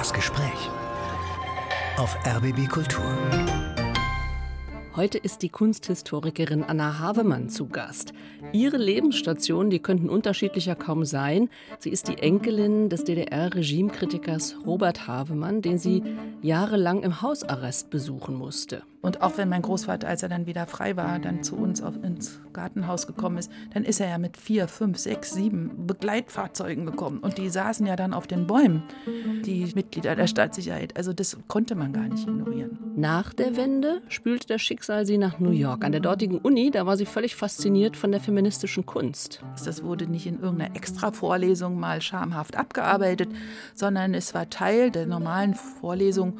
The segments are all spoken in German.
Das Gespräch auf RBB Kultur. Heute ist die Kunsthistorikerin Anna Havemann zu Gast. Ihre Lebensstationen, die könnten unterschiedlicher kaum sein. Sie ist die Enkelin des DDR-Regimekritikers Robert Havemann, den sie jahrelang im Hausarrest besuchen musste. Und auch wenn mein Großvater, als er dann wieder frei war, dann zu uns auf, ins Gartenhaus gekommen ist, dann ist er ja mit vier, fünf, sechs, sieben Begleitfahrzeugen gekommen. Und die saßen ja dann auf den Bäumen, die Mitglieder der Stadtsicherheit. Also das konnte man gar nicht ignorieren. Nach der Wende spülte das Schicksal sie nach New York. An der dortigen Uni, da war sie völlig fasziniert von der feministischen Kunst. Das wurde nicht in irgendeiner Extra-Vorlesung mal schamhaft abgearbeitet, sondern es war Teil der normalen Vorlesung.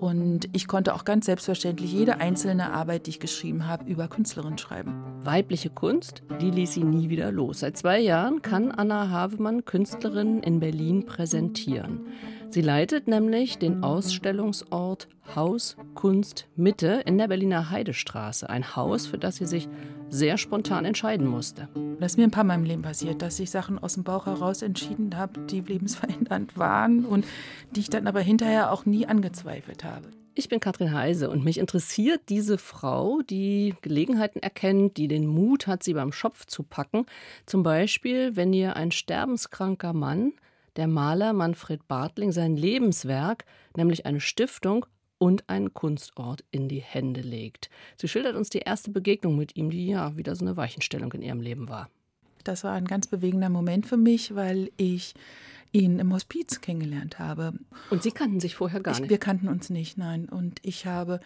Und ich konnte auch ganz selbstverständlich jede einzelne Arbeit, die ich geschrieben habe, über Künstlerin schreiben. Weibliche Kunst, die ließ sie nie wieder los. Seit zwei Jahren kann Anna Havemann Künstlerinnen in Berlin präsentieren. Sie leitet nämlich den Ausstellungsort Haus Kunst Mitte in der Berliner Heidestraße. Ein Haus, für das sie sich sehr spontan entscheiden musste. Das ist mir ein paar Mal im Leben passiert, dass ich Sachen aus dem Bauch heraus entschieden habe, die lebensverändernd waren und die ich dann aber hinterher auch nie angezweifelt habe. Ich bin Katrin Heise und mich interessiert diese Frau, die Gelegenheiten erkennt, die den Mut hat, sie beim Schopf zu packen. Zum Beispiel, wenn ihr ein sterbenskranker Mann der Maler Manfred Bartling sein Lebenswerk, nämlich eine Stiftung und einen Kunstort in die Hände legt. Sie schildert uns die erste Begegnung mit ihm, die ja wieder so eine Weichenstellung in ihrem Leben war. Das war ein ganz bewegender Moment für mich, weil ich ihn im Hospiz kennengelernt habe. Und Sie kannten sich vorher gar nicht? Ich, wir kannten uns nicht, nein. Und ich habe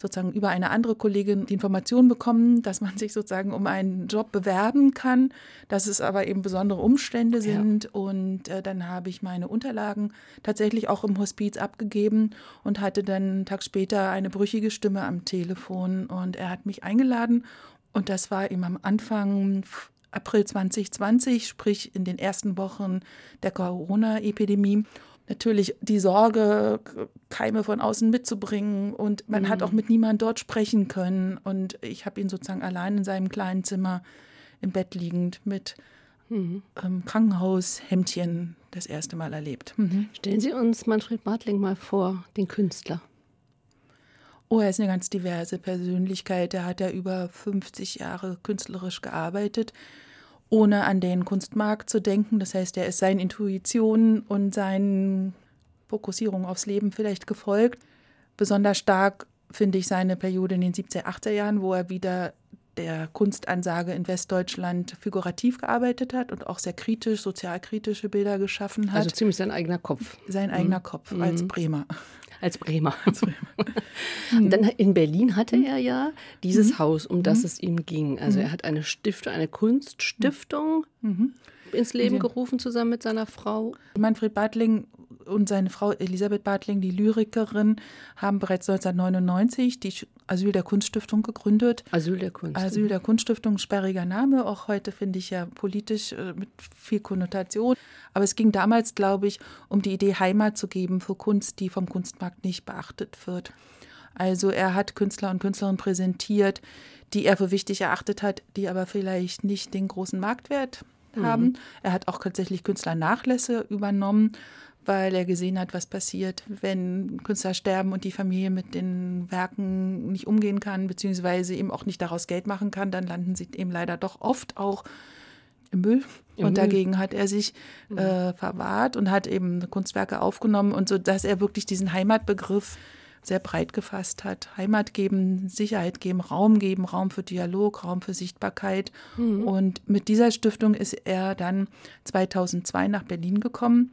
sozusagen über eine andere Kollegin die Information bekommen, dass man sich sozusagen um einen Job bewerben kann, dass es aber eben besondere Umstände sind. Ja. Und äh, dann habe ich meine Unterlagen tatsächlich auch im Hospiz abgegeben und hatte dann einen Tag später eine brüchige Stimme am Telefon und er hat mich eingeladen und das war eben am Anfang April 2020, sprich in den ersten Wochen der Corona-Epidemie natürlich die Sorge, Keime von außen mitzubringen. Und man mhm. hat auch mit niemandem dort sprechen können. Und ich habe ihn sozusagen allein in seinem kleinen Zimmer im Bett liegend mit mhm. ähm, Krankenhaushemdchen das erste Mal erlebt. Mhm. Stellen Sie uns Manfred Bartling mal vor, den Künstler. Oh, er ist eine ganz diverse Persönlichkeit. Er hat ja über 50 Jahre künstlerisch gearbeitet ohne an den Kunstmarkt zu denken. Das heißt, er ist seinen Intuitionen und seinen Fokussierungen aufs Leben vielleicht gefolgt. Besonders stark finde ich seine Periode in den 70er, 80er Jahren, wo er wieder der Kunstansage in Westdeutschland figurativ gearbeitet hat und auch sehr kritisch, sozialkritische Bilder geschaffen hat. Also ziemlich sein eigener Kopf. Sein eigener mhm. Kopf als mhm. Bremer. Als Bremer. Als Bremer. Und dann in Berlin hatte mhm. er ja dieses mhm. Haus, um das mhm. es ihm ging. Also er hat eine Stiftung, eine Kunststiftung ins Leben gerufen, zusammen mit seiner Frau. Manfred Bartling und seine Frau Elisabeth Bartling, die Lyrikerin, haben bereits 1999 die Asyl der Kunststiftung gegründet. Asyl der Kunst. Asyl der Kunststiftung, sperriger Name, auch heute finde ich ja politisch äh, mit viel Konnotation. Aber es ging damals, glaube ich, um die Idee, Heimat zu geben für Kunst, die vom Kunstmarkt nicht beachtet wird. Also er hat Künstler und Künstlerinnen präsentiert, die er für wichtig erachtet hat, die aber vielleicht nicht den großen Marktwert mhm. haben. Er hat auch tatsächlich Künstlernachlässe übernommen weil er gesehen hat, was passiert, wenn Künstler sterben und die Familie mit den Werken nicht umgehen kann, beziehungsweise eben auch nicht daraus Geld machen kann, dann landen sie eben leider doch oft auch im Müll. Im und Müll. dagegen hat er sich mhm. äh, verwahrt und hat eben Kunstwerke aufgenommen und so, dass er wirklich diesen Heimatbegriff sehr breit gefasst hat. Heimat geben, Sicherheit geben, Raum geben, Raum für Dialog, Raum für Sichtbarkeit. Mhm. Und mit dieser Stiftung ist er dann 2002 nach Berlin gekommen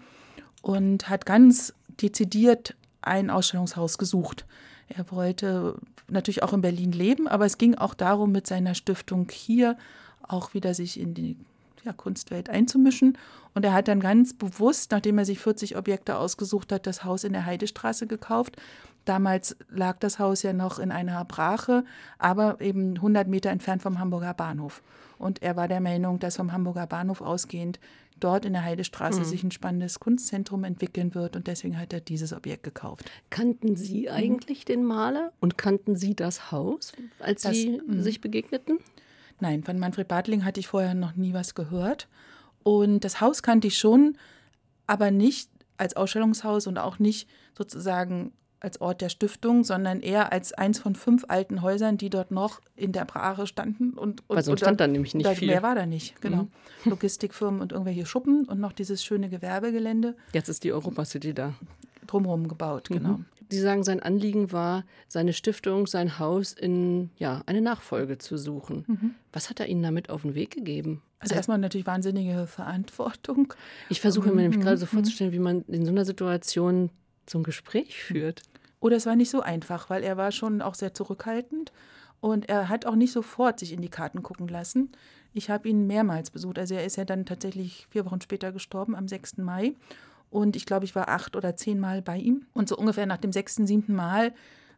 und hat ganz dezidiert ein Ausstellungshaus gesucht. Er wollte natürlich auch in Berlin leben, aber es ging auch darum, mit seiner Stiftung hier auch wieder sich in die ja, Kunstwelt einzumischen. Und er hat dann ganz bewusst, nachdem er sich 40 Objekte ausgesucht hat, das Haus in der Heidestraße gekauft. Damals lag das Haus ja noch in einer Brache, aber eben 100 Meter entfernt vom Hamburger Bahnhof. Und er war der Meinung, dass vom Hamburger Bahnhof ausgehend dort in der Heidestraße mhm. sich ein spannendes Kunstzentrum entwickeln wird und deswegen hat er dieses Objekt gekauft. Kannten Sie mhm. eigentlich mhm. den Maler und kannten Sie das Haus, als das, Sie mh. sich begegneten? Nein, von Manfred Bartling hatte ich vorher noch nie was gehört und das Haus kannte ich schon, aber nicht als Ausstellungshaus und auch nicht sozusagen als Ort der Stiftung, sondern eher als eins von fünf alten Häusern, die dort noch in der Brache standen. Und, und, Weil sonst stand da nämlich nicht da, viel. Mehr war da nicht, genau. Mhm. Logistikfirmen und irgendwelche Schuppen und noch dieses schöne Gewerbegelände Jetzt ist die Europa City da. drumherum gebaut, genau. Mhm. Sie sagen, sein Anliegen war, seine Stiftung, sein Haus in ja, eine Nachfolge zu suchen. Was hat er Ihnen damit auf den Weg gegeben? Also erstmal natürlich wahnsinnige Verantwortung. Ich versuche mir nämlich Mhm, gerade so mhm. vorzustellen, wie man in so einer Situation so ein Gespräch führt. Oder es war nicht so einfach, weil er war schon auch sehr zurückhaltend und er hat auch nicht sofort sich in die Karten gucken lassen. Ich habe ihn mehrmals besucht. Also er ist ja dann tatsächlich vier Wochen später gestorben, am 6. Mai. Und ich glaube, ich war acht oder zehn Mal bei ihm. Und so ungefähr nach dem sechsten, siebten Mal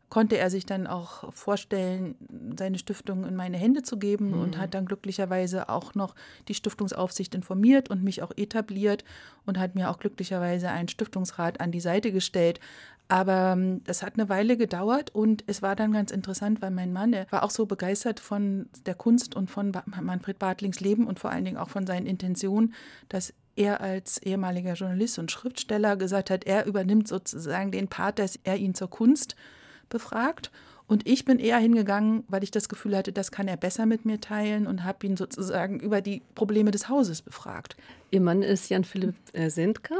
konnte er sich dann auch vorstellen, seine Stiftung in meine Hände zu geben und hat dann glücklicherweise auch noch die Stiftungsaufsicht informiert und mich auch etabliert und hat mir auch glücklicherweise einen Stiftungsrat an die Seite gestellt. Aber ähm, das hat eine Weile gedauert und es war dann ganz interessant, weil mein Mann, war auch so begeistert von der Kunst und von Manfred Bartlings Leben und vor allen Dingen auch von seinen Intentionen, dass er als ehemaliger Journalist und Schriftsteller gesagt hat, er übernimmt sozusagen den Part, dass er ihn zur Kunst befragt. Und ich bin eher hingegangen, weil ich das Gefühl hatte, das kann er besser mit mir teilen und habe ihn sozusagen über die Probleme des Hauses befragt. Ihr Mann ist Jan-Philipp äh, Sendka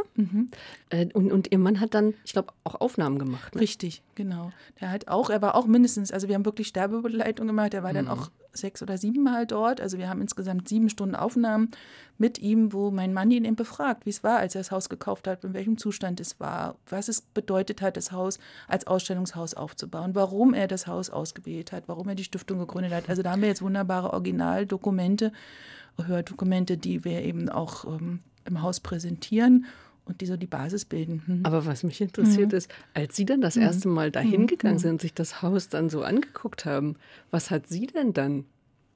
äh, und, und Ihr Mann hat dann, ich glaube, auch Aufnahmen gemacht. Ne? Richtig, genau. Der hat auch, er war auch mindestens, also wir haben wirklich Sterbebegleitung gemacht, er war dann auch sechs oder sieben Mal dort. Also wir haben insgesamt sieben Stunden Aufnahmen mit ihm, wo mein Mann ihn eben befragt, wie es war, als er das Haus gekauft hat, in welchem Zustand es war, was es bedeutet hat, das Haus als Ausstellungshaus aufzubauen, warum er das Haus ausgewählt hat, warum er die Stiftung gegründet hat. Also da haben wir jetzt wunderbare Originaldokumente, Hördokumente, die wir eben auch ähm, im Haus präsentieren und die so die Basis bilden. Hm. Aber was mich interessiert ist, als Sie dann das erste Mal dahin gegangen sind, sich das Haus dann so angeguckt haben, was hat Sie denn dann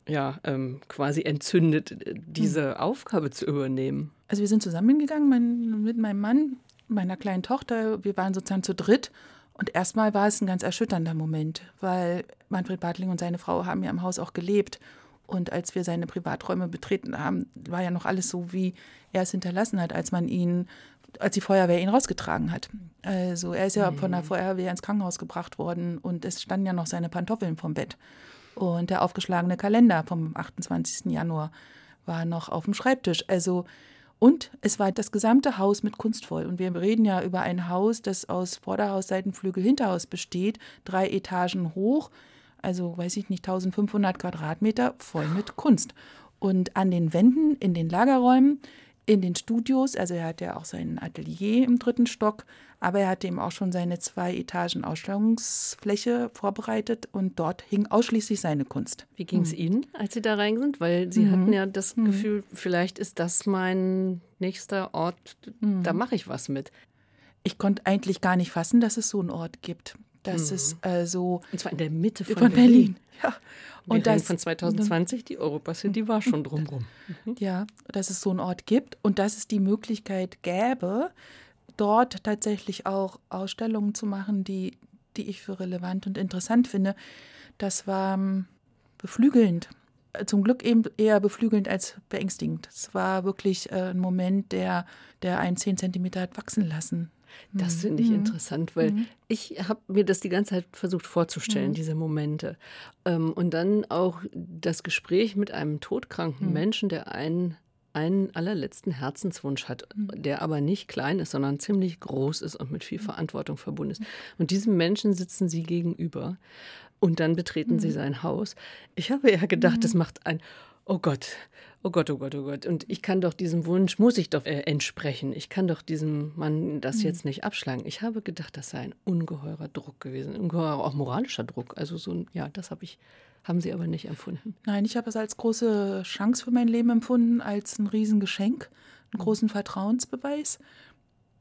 ja ähm, quasi entzündet, äh, diese Aufgabe zu übernehmen? Also wir sind zusammengegangen mein, mit meinem Mann, meiner kleinen Tochter. Wir waren sozusagen zu dritt. Und erstmal war es ein ganz erschütternder Moment, weil Manfred Bartling und seine Frau haben ja im Haus auch gelebt. Und als wir seine Privaträume betreten haben, war ja noch alles so, wie er es hinterlassen hat, als man ihn, als die Feuerwehr ihn rausgetragen hat. Also er ist ja von der Feuerwehr ins Krankenhaus gebracht worden und es standen ja noch seine Pantoffeln vom Bett. Und der aufgeschlagene Kalender vom 28. Januar war noch auf dem Schreibtisch. Also und es war das gesamte Haus mit Kunst voll. Und wir reden ja über ein Haus, das aus Vorderhaus, Seitenflügel, Hinterhaus besteht, drei Etagen hoch, also weiß ich nicht, 1500 Quadratmeter voll mit Kunst. Und an den Wänden, in den Lagerräumen, in den Studios, also er hat ja auch sein Atelier im dritten Stock, aber er hatte eben auch schon seine zwei Etagen Ausstellungsfläche vorbereitet und dort hing ausschließlich seine Kunst. Wie ging es Ihnen, als Sie da rein sind? Weil Sie hatten ja das Gefühl, vielleicht ist das mein nächster Ort, da mache ich was mit. Ich konnte eigentlich gar nicht fassen, dass es so einen Ort gibt. Dass es äh, so Und zwar in der Mitte von, von Berlin. Ja. Wir Und reden das, von 2020, die Europa City war schon drumrum. ja, dass es so einen Ort gibt und dass es die Möglichkeit gäbe, dort tatsächlich auch Ausstellungen zu machen, die, die ich für relevant und interessant finde. Das war ähm, beflügelnd. Äh, Zum Glück eben eher beflügelnd als beängstigend. Es war wirklich äh, ein Moment, der, der einen 10 Zentimeter hat wachsen lassen. Das finde ich interessant, weil ich habe mir das die ganze Zeit versucht vorzustellen, diese Momente. Ähm, und dann auch das Gespräch mit einem todkranken Menschen, der einen, einen allerletzten Herzenswunsch hat, der aber nicht klein ist, sondern ziemlich groß ist und mit viel Verantwortung verbunden ist. Und diesem Menschen sitzen sie gegenüber und dann betreten sie sein Haus. Ich habe ja gedacht, das macht ein, oh Gott, oh Gott, oh Gott, oh Gott. Und ich kann doch diesem Wunsch, muss ich doch äh, entsprechen. Ich kann doch diesem Mann das jetzt nicht abschlagen. Ich habe gedacht, das sei ein ungeheurer Druck gewesen, ungeheurer auch moralischer Druck. Also so ein, ja, das habe ich, haben sie aber nicht empfunden. Nein, ich habe es als große Chance für mein Leben empfunden, als ein Riesengeschenk, einen großen Vertrauensbeweis.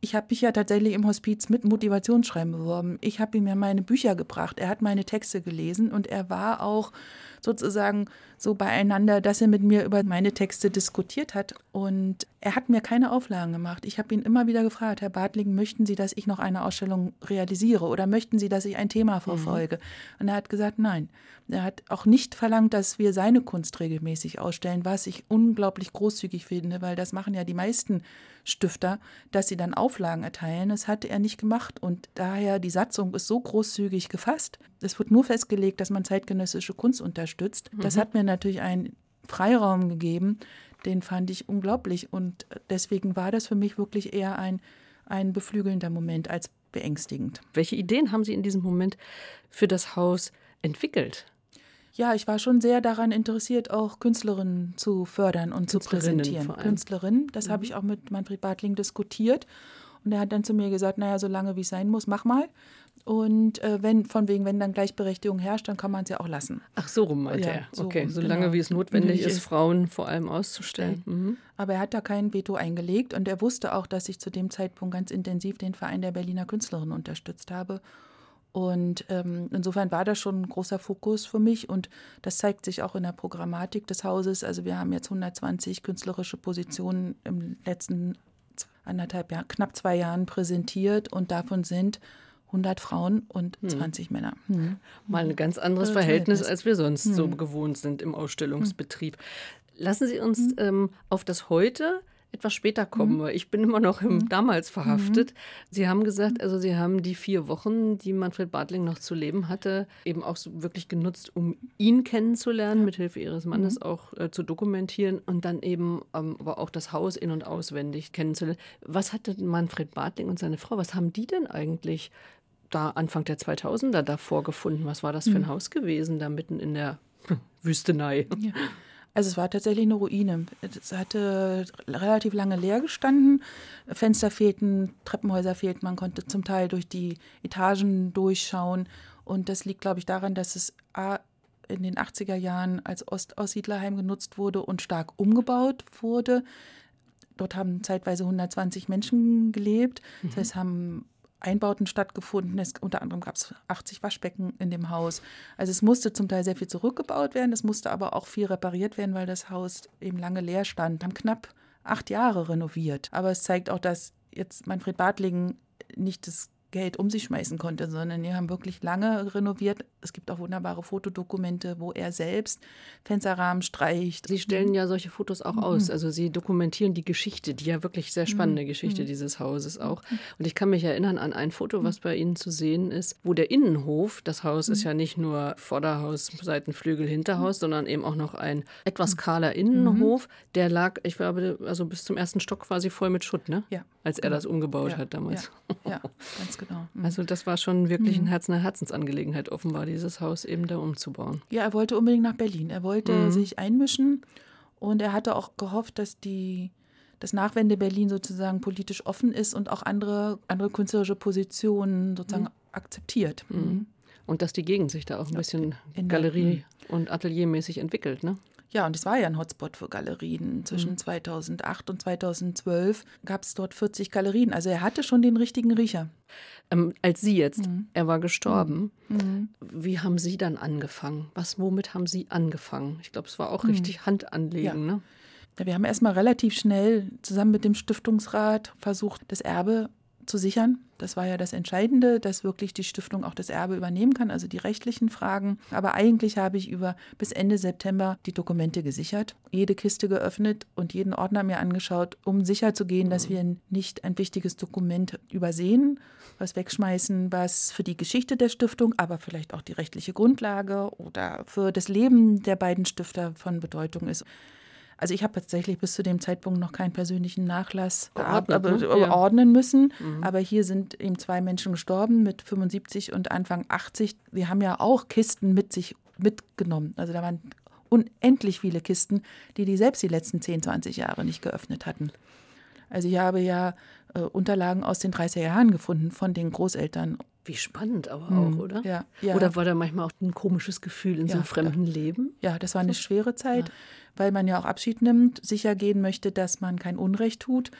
Ich habe mich ja tatsächlich im Hospiz mit Motivationsschreiben beworben. Ich habe ihm ja meine Bücher gebracht. Er hat meine Texte gelesen und er war auch sozusagen so beieinander, dass er mit mir über meine Texte diskutiert hat. Und er hat mir keine Auflagen gemacht. Ich habe ihn immer wieder gefragt, Herr Bartling, möchten Sie, dass ich noch eine Ausstellung realisiere oder möchten Sie, dass ich ein Thema verfolge? Und er hat gesagt, nein. Er hat auch nicht verlangt, dass wir seine Kunst regelmäßig ausstellen, was ich unglaublich großzügig finde, weil das machen ja die meisten Stifter, dass sie dann Auflagen erteilen. Das hatte er nicht gemacht und daher die Satzung ist so großzügig gefasst. Es wird nur festgelegt, dass man zeitgenössische Kunst unterstützt. Das Mhm. hat mir natürlich einen Freiraum gegeben, den fand ich unglaublich und deswegen war das für mich wirklich eher ein, ein beflügelnder Moment als beängstigend. Welche Ideen haben Sie in diesem Moment für das Haus entwickelt? Ja, ich war schon sehr daran interessiert, auch Künstlerinnen zu fördern und zu präsentieren. Künstlerinnen, das habe ich auch mit Manfred Bartling diskutiert. Und er hat dann zu mir gesagt, naja, solange wie es sein muss, mach mal. Und äh, wenn, von wegen, wenn dann Gleichberechtigung herrscht, dann kann man es ja auch lassen. Ach, so rum meinte Ja, er. so okay, rum, solange genau. wie es notwendig ist, es- Frauen vor allem auszustellen. Mhm. Aber er hat da kein Veto eingelegt und er wusste auch, dass ich zu dem Zeitpunkt ganz intensiv den Verein der Berliner Künstlerinnen unterstützt habe. Und ähm, insofern war das schon ein großer Fokus für mich und das zeigt sich auch in der Programmatik des Hauses. Also wir haben jetzt 120 künstlerische Positionen im letzten anderthalb Jahr, knapp zwei Jahren präsentiert und davon sind 100 Frauen und 20 Männer. Hm. Mal ein ganz anderes Verhältnis, als wir sonst so gewohnt sind im Ausstellungsbetrieb. Lassen Sie uns ähm, auf das Heute etwas später kommen, weil ich bin immer noch im damals verhaftet. Sie haben gesagt, also Sie haben die vier Wochen, die Manfred Bartling noch zu leben hatte, eben auch so wirklich genutzt, um ihn kennenzulernen, mithilfe Ihres Mannes auch äh, zu dokumentieren und dann eben ähm, aber auch das Haus in- und auswendig kennenzulernen. Was hatte Manfred Bartling und seine Frau, was haben die denn eigentlich da Anfang der 2000er davor gefunden? Was war das für ein Haus gewesen, da mitten in der Wüstenei? Ja. Also es war tatsächlich eine Ruine. Es hatte relativ lange leer gestanden. Fenster fehlten, Treppenhäuser fehlten. Man konnte zum Teil durch die Etagen durchschauen. Und das liegt, glaube ich, daran, dass es in den 80er Jahren als Ostaussiedlerheim genutzt wurde und stark umgebaut wurde. Dort haben zeitweise 120 Menschen gelebt. Das heißt, haben Einbauten stattgefunden. Es, unter anderem gab es 80 Waschbecken in dem Haus. Also es musste zum Teil sehr viel zurückgebaut werden. Es musste aber auch viel repariert werden, weil das Haus eben lange leer stand. Haben knapp acht Jahre renoviert. Aber es zeigt auch, dass jetzt Manfred Bartling nicht das Geld um sich schmeißen konnte, sondern die haben wirklich lange renoviert. Es gibt auch wunderbare Fotodokumente, wo er selbst Fensterrahmen streicht. Sie stellen ja solche Fotos auch aus. Also Sie dokumentieren die Geschichte, die ja wirklich sehr spannende Geschichte dieses Hauses auch. Und ich kann mich erinnern an ein Foto, was bei Ihnen zu sehen ist, wo der Innenhof, das Haus ist ja nicht nur Vorderhaus, Seitenflügel, Hinterhaus, sondern eben auch noch ein etwas kahler Innenhof, der lag, ich glaube, also bis zum ersten Stock quasi voll mit Schutt, ne? Ja. Als er das umgebaut Ja, hat damals. Ja, ja ganz genau. Mhm. Also das war schon wirklich ein Herz eine Herzensangelegenheit, offenbar, dieses Haus eben da umzubauen. Ja, er wollte unbedingt nach Berlin. Er wollte Mhm. sich einmischen und er hatte auch gehofft, dass die das Nachwende Berlin sozusagen politisch offen ist und auch andere, andere künstlerische Positionen sozusagen akzeptiert. Mhm. Und dass die Gegend sich da auch ein bisschen Galerie- und Ateliermäßig entwickelt, ne? Ja, und es war ja ein Hotspot für Galerien. Mhm. Zwischen 2008 und 2012 gab es dort 40 Galerien. Also er hatte schon den richtigen Riecher. Ähm, als Sie jetzt, Mhm. er war gestorben, wie haben Sie dann angefangen? Was, womit haben Sie angefangen? Ich glaube, es war auch richtig Hand anlegen, Mhm. Ja. ne? Ja, Wir haben erstmal relativ schnell zusammen mit dem Stiftungsrat versucht, das Erbe zu sichern. Das war ja das Entscheidende, dass wirklich die Stiftung auch das Erbe übernehmen kann, also die rechtlichen Fragen. Aber eigentlich habe ich über bis Ende September die Dokumente gesichert, jede Kiste geöffnet und jeden Ordner mir angeschaut, um sicher zu gehen, dass wir nicht ein wichtiges Dokument übersehen, was wegschmeißen, was für die Geschichte der Stiftung, aber vielleicht auch die rechtliche Grundlage oder für das Leben der beiden Stifter von Bedeutung ist. Also ich habe tatsächlich bis zu dem Zeitpunkt noch keinen persönlichen Nachlass Geordnet, ne? Ja. ordnen müssen. Aber hier sind eben zwei Menschen gestorben mit 75 und Anfang 80. Die haben ja auch Kisten mit sich mitgenommen. Also da waren unendlich viele Kisten, die die selbst die letzten 10, 20 Jahre nicht geöffnet hatten. Also ich habe ja äh, Unterlagen aus den 30er Jahren gefunden von den Großeltern. Wie spannend aber auch, Hm, oder? ja, ja. Oder war da manchmal auch ein komisches Gefühl in so einem Ja, fremden Leben? Ja, das war eine schwere Zeit, weil man ja auch Abschied nimmt, sicher gehen möchte, dass man kein Unrecht tut.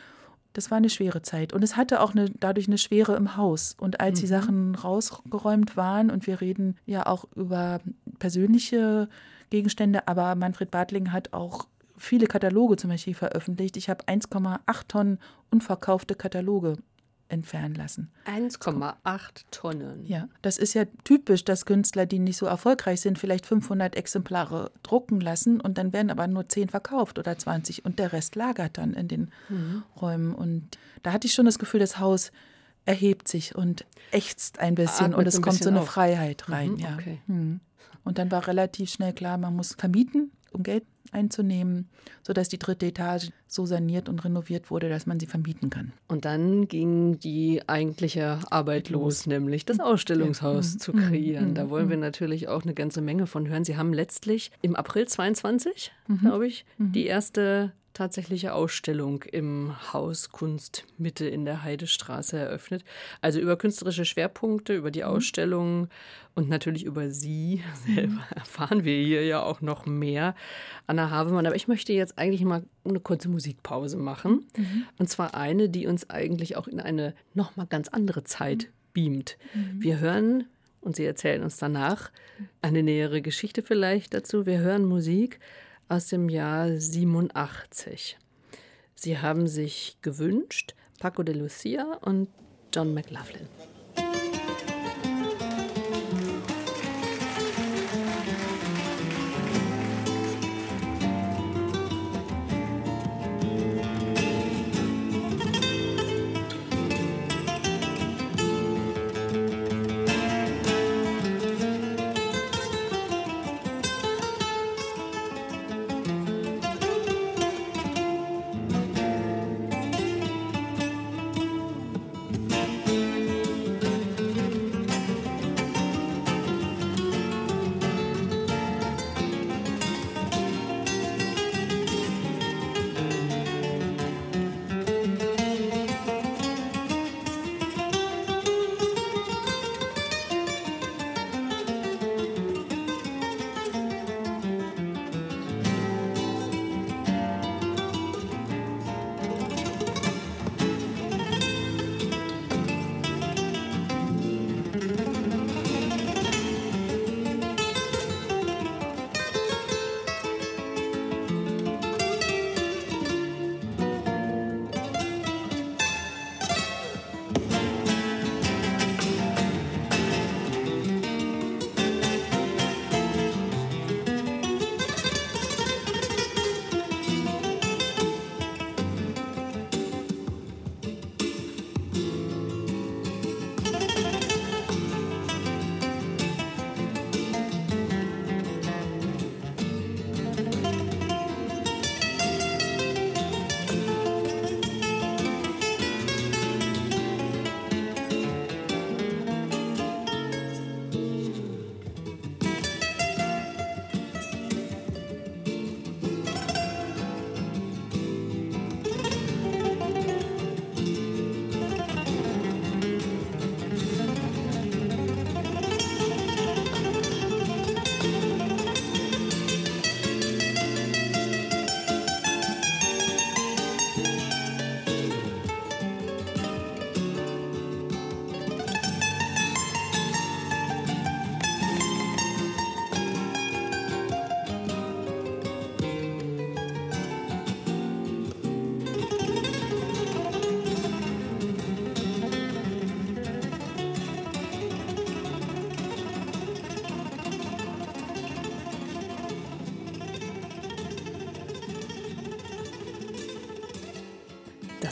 Das war eine schwere Zeit. Und es hatte auch eine, dadurch eine Schwere im Haus. Und als die Sachen rausgeräumt waren, und wir reden ja auch über persönliche Gegenstände, aber Manfred Bartling hat auch viele Kataloge zum Beispiel veröffentlicht. Ich habe 1,8 Tonnen unverkaufte Kataloge entfernen lassen. 1,8 Tonnen. Ja, das ist ja typisch, dass Künstler, die nicht so erfolgreich sind, vielleicht 500 Exemplare drucken lassen und dann werden aber nur 10 verkauft oder 20 und der Rest lagert dann in den mhm. Räumen. Und da hatte ich schon das Gefühl, das Haus erhebt sich und ächzt ein bisschen Atmet und es kommt so eine auf. Freiheit rein. Mhm, ja. Okay. Mhm. Und dann war relativ schnell klar, man muss vermieten, um Geld einzunehmen, sodass die dritte Etage so saniert und renoviert wurde, dass man sie vermieten kann. Und dann ging die eigentliche Arbeit los, nämlich das Ausstellungshaus zu mhm. kreieren. Da wollen wir mhm. natürlich auch eine ganze Menge von hören. Sie haben letztlich im April 22, mhm. glaube ich, die erste tatsächliche Ausstellung im Haus Kunst Mitte in der Heidestraße eröffnet. Also über künstlerische Schwerpunkte, über die mhm. Ausstellung und natürlich über Sie selber mhm. erfahren wir hier ja auch noch mehr, Anna Havemann. Aber ich möchte jetzt eigentlich mal eine kurze Musikpause machen. Mhm. Und zwar eine, die uns eigentlich auch in eine nochmal ganz andere Zeit mhm. beamt. Mhm. Wir hören und Sie erzählen uns danach eine nähere Geschichte vielleicht dazu. Wir hören Musik aus dem Jahr 87. Sie haben sich gewünscht Paco de Lucia und John McLaughlin.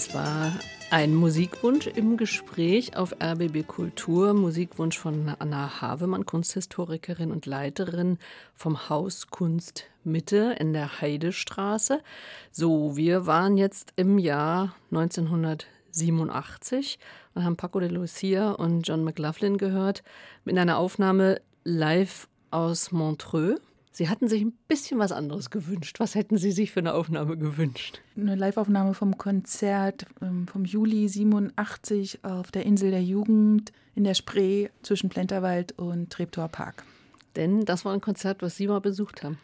Das war ein Musikwunsch im Gespräch auf RBB Kultur. Musikwunsch von Anna Havemann, Kunsthistorikerin und Leiterin vom Haus Kunst Mitte in der Heidestraße. So, wir waren jetzt im Jahr 1987 und haben Paco de Lucia und John McLaughlin gehört mit einer Aufnahme live aus Montreux. Sie hatten sich ein bisschen was anderes gewünscht. Was hätten Sie sich für eine Aufnahme gewünscht? Eine Liveaufnahme vom Konzert ähm, vom Juli 87 auf der Insel der Jugend in der Spree zwischen Plenterwald und Treptower Park. Denn das war ein Konzert, was Sie mal besucht haben.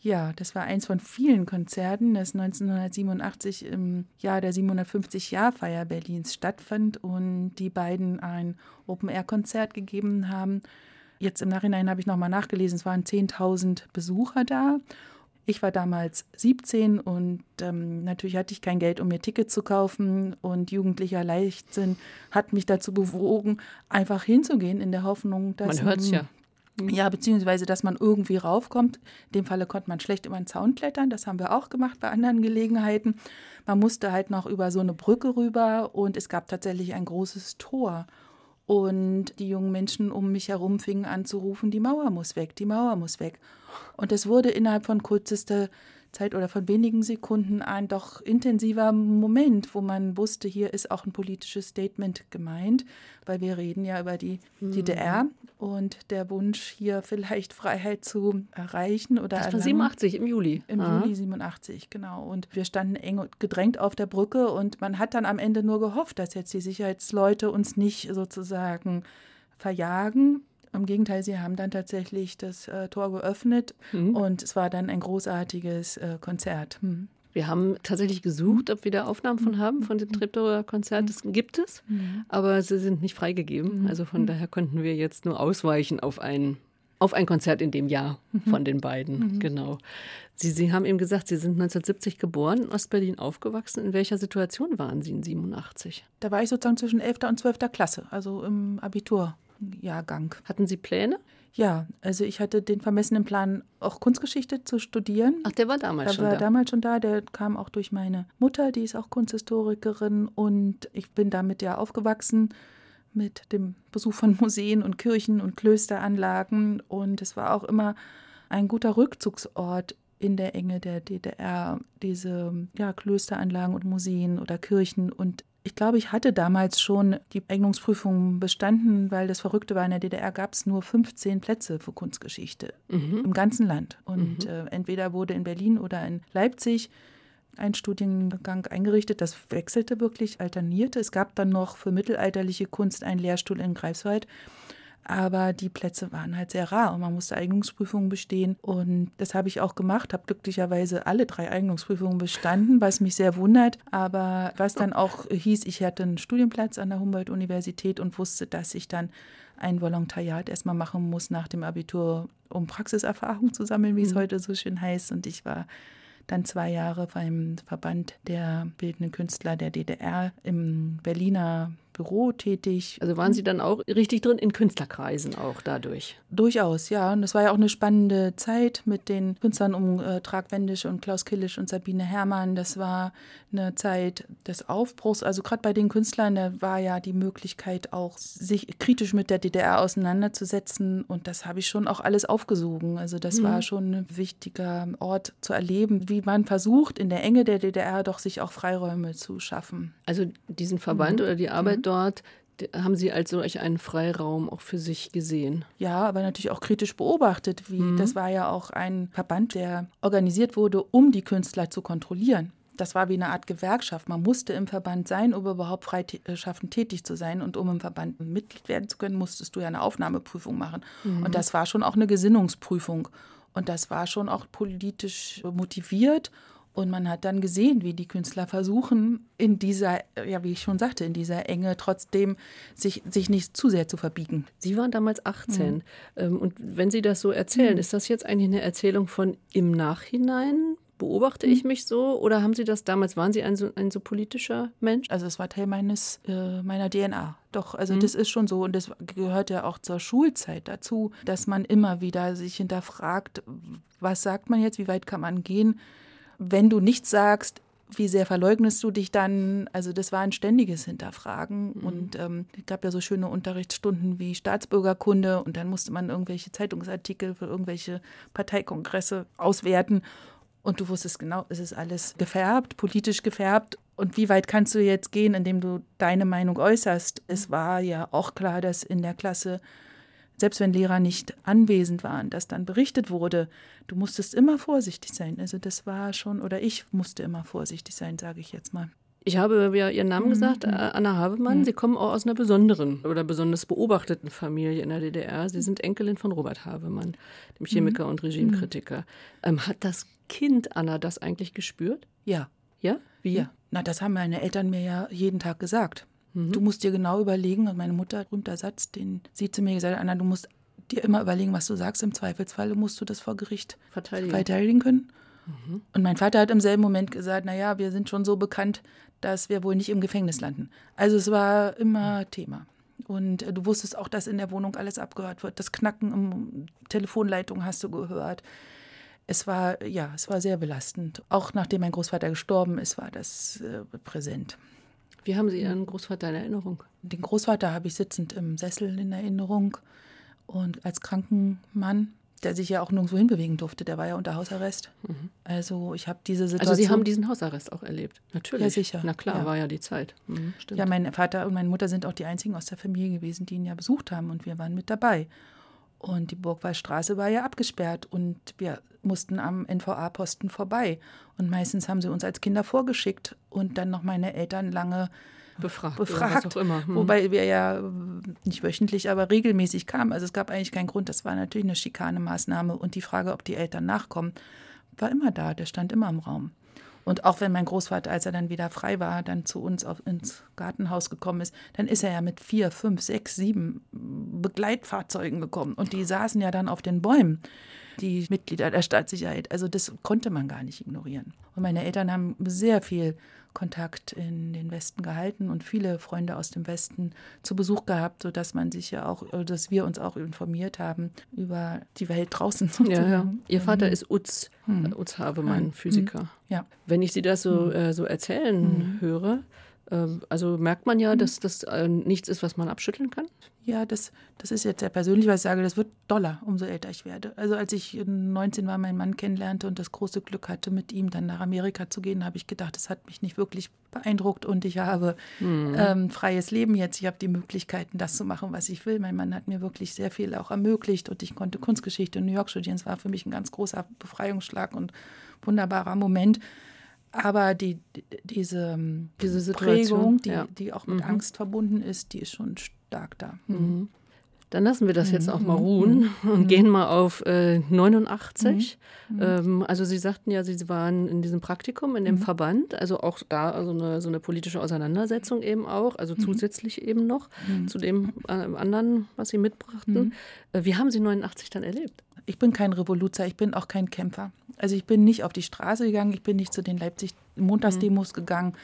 Ja, das war eins von vielen Konzerten, das 1987 im Jahr der 750-Jahr-Feier Berlins stattfand und die beiden ein Open-Air-Konzert gegeben haben Jetzt im Nachhinein habe ich nochmal nachgelesen, es waren 10.000 Besucher da. Ich war damals 17 und ähm, natürlich hatte ich kein Geld, um mir Tickets zu kaufen. Und jugendlicher Leichtsinn hat mich dazu bewogen, einfach hinzugehen in der Hoffnung, dass. Man hört es ja. Ja, beziehungsweise, dass man irgendwie raufkommt. In dem Falle konnte man schlecht über den Zaun klettern. Das haben wir auch gemacht bei anderen Gelegenheiten. Man musste halt noch über so eine Brücke rüber und es gab tatsächlich ein großes Tor. Und die jungen Menschen um mich herum fingen an zu rufen, die Mauer muss weg, die Mauer muss weg. Und es wurde innerhalb von kürzester Zeit oder von wenigen Sekunden ein doch intensiver Moment, wo man wusste, hier ist auch ein politisches Statement gemeint, weil wir reden ja über die mhm. DDR und der Wunsch, hier vielleicht Freiheit zu erreichen oder Das war 87 im Juli. Im Aha. Juli 87, genau. Und wir standen eng gedrängt auf der Brücke und man hat dann am Ende nur gehofft, dass jetzt die Sicherheitsleute uns nicht sozusagen verjagen, im Gegenteil, sie haben dann tatsächlich das äh, Tor geöffnet mhm. und es war dann ein großartiges äh, Konzert. Mhm. Wir haben tatsächlich gesucht, ob wir da Aufnahmen von haben, von dem mhm. Treptower Konzert. Das gibt es, mhm. aber sie sind nicht freigegeben. Mhm. Also von mhm. daher konnten wir jetzt nur ausweichen auf ein, auf ein Konzert in dem Jahr von den beiden. Genau. Sie, sie haben eben gesagt, Sie sind 1970 geboren, in Ostberlin aufgewachsen. In welcher Situation waren Sie in 87? Da war ich sozusagen zwischen 11. und 12. Klasse, also im Abitur. Jahrgang. Hatten Sie Pläne? Ja, also ich hatte den vermessenen Plan, auch Kunstgeschichte zu studieren. Ach, der war damals der schon war da. damals schon da. Der kam auch durch meine Mutter, die ist auch Kunsthistorikerin. Und ich bin damit ja aufgewachsen mit dem Besuch von Museen und Kirchen und Klösteranlagen. Und es war auch immer ein guter Rückzugsort in der Enge der DDR, diese ja, Klösteranlagen und Museen oder Kirchen. Und ich glaube, ich hatte damals schon die Eignungsprüfung bestanden, weil das Verrückte war, in der DDR gab es nur 15 Plätze für Kunstgeschichte mhm. im ganzen Land. Und mhm. äh, entweder wurde in Berlin oder in Leipzig ein Studiengang eingerichtet. Das wechselte wirklich, alternierte. Es gab dann noch für mittelalterliche Kunst einen Lehrstuhl in Greifswald. Aber die Plätze waren halt sehr rar und man musste Eignungsprüfungen bestehen. Und das habe ich auch gemacht, habe glücklicherweise alle drei Eignungsprüfungen bestanden, was mich sehr wundert. Aber was dann auch hieß, ich hatte einen Studienplatz an der Humboldt-Universität und wusste, dass ich dann ein Volontariat erstmal machen muss nach dem Abitur, um Praxiserfahrung zu sammeln, wie es mhm. heute so schön heißt. Und ich war dann zwei Jahre beim Verband der bildenden Künstler der DDR im Berliner Büro tätig. Also waren Sie dann auch richtig drin in Künstlerkreisen auch dadurch? Durchaus, ja. Und es war ja auch eine spannende Zeit mit den Künstlern um äh, Trag Wendisch und Klaus Killisch und Sabine Herrmann. Das war eine Zeit des Aufbruchs. Also gerade bei den Künstlern, da war ja die Möglichkeit auch, sich kritisch mit der DDR auseinanderzusetzen. Und das habe ich schon auch alles aufgesogen. Also das mhm. war schon ein wichtiger Ort zu erleben, wie man versucht, in der Enge der DDR doch sich auch Freiräume zu schaffen. Also diesen Verband mhm. oder die Arbeit mhm dort haben Sie als solch einen Freiraum auch für sich gesehen? Ja, aber natürlich auch kritisch beobachtet. Wie, mhm. Das war ja auch ein Verband, der organisiert wurde, um die Künstler zu kontrollieren. Das war wie eine Art Gewerkschaft. Man musste im Verband sein, um überhaupt freischaffend tätig zu sein. Und um im Verband Mitglied werden zu können, musstest du ja eine Aufnahmeprüfung machen. Mhm. Und das war schon auch eine Gesinnungsprüfung. Und das war schon auch politisch motiviert und man hat dann gesehen, wie die Künstler versuchen, in dieser, ja, wie ich schon sagte, in dieser Enge trotzdem sich, sich nicht zu sehr zu verbiegen. Sie waren damals 18. Mhm. Und wenn Sie das so erzählen, mhm. ist das jetzt eigentlich eine Erzählung von im Nachhinein? Beobachte ich mhm. mich so oder haben Sie das damals, waren Sie ein so, ein so politischer Mensch? Also es war Teil meines, äh, meiner DNA. Doch, also mhm. das ist schon so und das gehört ja auch zur Schulzeit dazu, dass man immer wieder sich hinterfragt, was sagt man jetzt, wie weit kann man gehen? Wenn du nichts sagst, wie sehr verleugnest du dich dann? Also das war ein ständiges Hinterfragen. Mhm. Und ähm, es gab ja so schöne Unterrichtsstunden wie Staatsbürgerkunde und dann musste man irgendwelche Zeitungsartikel für irgendwelche Parteikongresse auswerten. Und du wusstest genau, es ist alles gefärbt, politisch gefärbt. Und wie weit kannst du jetzt gehen, indem du deine Meinung äußerst? Es war ja auch klar, dass in der Klasse selbst wenn Lehrer nicht anwesend waren, dass dann berichtet wurde, du musstest immer vorsichtig sein. Also das war schon, oder ich musste immer vorsichtig sein, sage ich jetzt mal. Ich habe ja Ihren Namen mhm. gesagt, mhm. Anna Habemann. Mhm. Sie kommen auch aus einer besonderen oder besonders beobachteten Familie in der DDR. Sie sind Enkelin von Robert Habemann, dem Chemiker mhm. und Regimekritiker. Ähm, hat das Kind Anna das eigentlich gespürt? Ja. Ja? Wie? Ja. Na, das haben meine Eltern mir ja jeden Tag gesagt. Mhm. Du musst dir genau überlegen, und meine Mutter, berühmter Satz, den sie zu mir gesagt hat, Anna, du musst dir immer überlegen, was du sagst. Im Zweifelsfall musst du das vor Gericht verteidigen, verteidigen können. Mhm. Und mein Vater hat im selben Moment gesagt, naja, wir sind schon so bekannt, dass wir wohl nicht im Gefängnis landen. Also es war immer Thema. Und äh, du wusstest auch, dass in der Wohnung alles abgehört wird. Das Knacken im Telefonleitung hast du gehört. Es war, ja, es war sehr belastend. Auch nachdem mein Großvater gestorben ist, war das äh, präsent. Wie haben Sie Ihren Großvater in Erinnerung? Den Großvater habe ich sitzend im Sessel in Erinnerung und als kranken Mann der sich ja auch nirgendwo hinbewegen durfte. Der war ja unter Hausarrest. Mhm. Also ich habe diese Situation. Also Sie haben diesen Hausarrest auch erlebt? Natürlich. Ja, sicher. Na klar, ja. war ja die Zeit. Mhm, ja, mein Vater und meine Mutter sind auch die einzigen aus der Familie gewesen, die ihn ja besucht haben und wir waren mit dabei. Und die Burgwallstraße war ja abgesperrt und wir mussten am NVA-Posten vorbei. Und meistens haben sie uns als Kinder vorgeschickt und dann noch meine Eltern lange befragt. befragt. Hm. Wobei wir ja nicht wöchentlich, aber regelmäßig kamen. Also es gab eigentlich keinen Grund. Das war natürlich eine Schikanemaßnahme. Und die Frage, ob die Eltern nachkommen, war immer da. Der stand immer im Raum. Und auch wenn mein Großvater, als er dann wieder frei war, dann zu uns auf, ins Gartenhaus gekommen ist, dann ist er ja mit vier, fünf, sechs, sieben Begleitfahrzeugen gekommen. Und die saßen ja dann auf den Bäumen, die Mitglieder der Staatssicherheit. Also das konnte man gar nicht ignorieren. Und meine Eltern haben sehr viel Kontakt in den Westen gehalten und viele Freunde aus dem Westen zu Besuch gehabt, sodass man sich ja auch, dass wir uns auch informiert haben über die Welt draußen. Ja, ja. Ihr Vater mhm. ist Utz, hm. Utz Havemann, hm. Physiker. Ja. Wenn ich Sie das so, hm. äh, so erzählen hm. höre, also merkt man ja, hm. dass das äh, nichts ist, was man abschütteln kann? Ja, das, das ist jetzt sehr persönlich, weil ich sage, das wird doller, umso älter ich werde. Also als ich 19 war, meinen Mann kennenlernte und das große Glück hatte, mit ihm dann nach Amerika zu gehen, habe ich gedacht, das hat mich nicht wirklich beeindruckt und ich habe mhm. ähm, freies Leben jetzt. Ich habe die Möglichkeiten, das zu machen, was ich will. Mein Mann hat mir wirklich sehr viel auch ermöglicht und ich konnte Kunstgeschichte in New York studieren. Es war für mich ein ganz großer Befreiungsschlag und wunderbarer Moment. Aber die, diese, ähm, diese Prägung, die, ja. die auch mit mhm. Angst verbunden ist, die ist schon stark da. Mhm. mhm. Dann lassen wir das jetzt auch mal mhm. ruhen mhm. und gehen mal auf äh, 89. Mhm. Ähm, also Sie sagten ja, Sie waren in diesem Praktikum, in dem mhm. Verband, also auch da also eine, so eine politische Auseinandersetzung eben auch, also zusätzlich eben noch zu dem äh, anderen, was Sie mitbrachten. Äh, wie haben Sie 89 dann erlebt? Ich bin kein Revoluzer, ich bin auch kein Kämpfer. Also ich bin nicht auf die Straße gegangen, ich bin nicht zu den Leipzig-Montagsdemos gegangen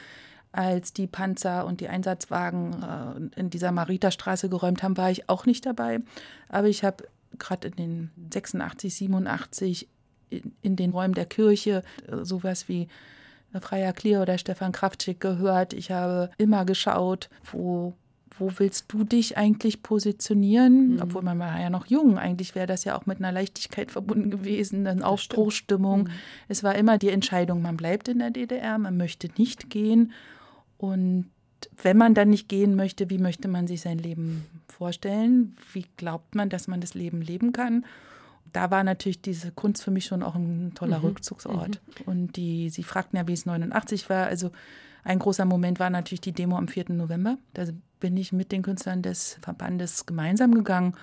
als die Panzer und die Einsatzwagen äh, in dieser Mariterstraße geräumt haben, war ich auch nicht dabei. Aber ich habe gerade in den 86, 87 in, in, den Räumen der Kirche äh, sowas wie Freier Klier oder Stefan Kraftschick gehört. Ich habe immer geschaut, wo wo willst du dich eigentlich positionieren? Mhm. Obwohl man war ja noch jung. Eigentlich wäre das ja auch mit einer Leichtigkeit verbunden gewesen, eine Aufbruchsstimmung. Mhm. Es war immer die Entscheidung, man bleibt in der DDR, man möchte nicht gehen. Und wenn man dann nicht gehen möchte, wie möchte man sich sein Leben vorstellen? Wie glaubt man, dass man das Leben leben kann? Da war natürlich diese Kunst für mich schon auch ein toller mhm. Rückzugsort. Mhm. Und die, Sie fragten ja, wie es 89 war. Also ein großer Moment war natürlich die Demo am 4. November. Da bin ich mit den Künstlern des Verbandes gemeinsam gegangen.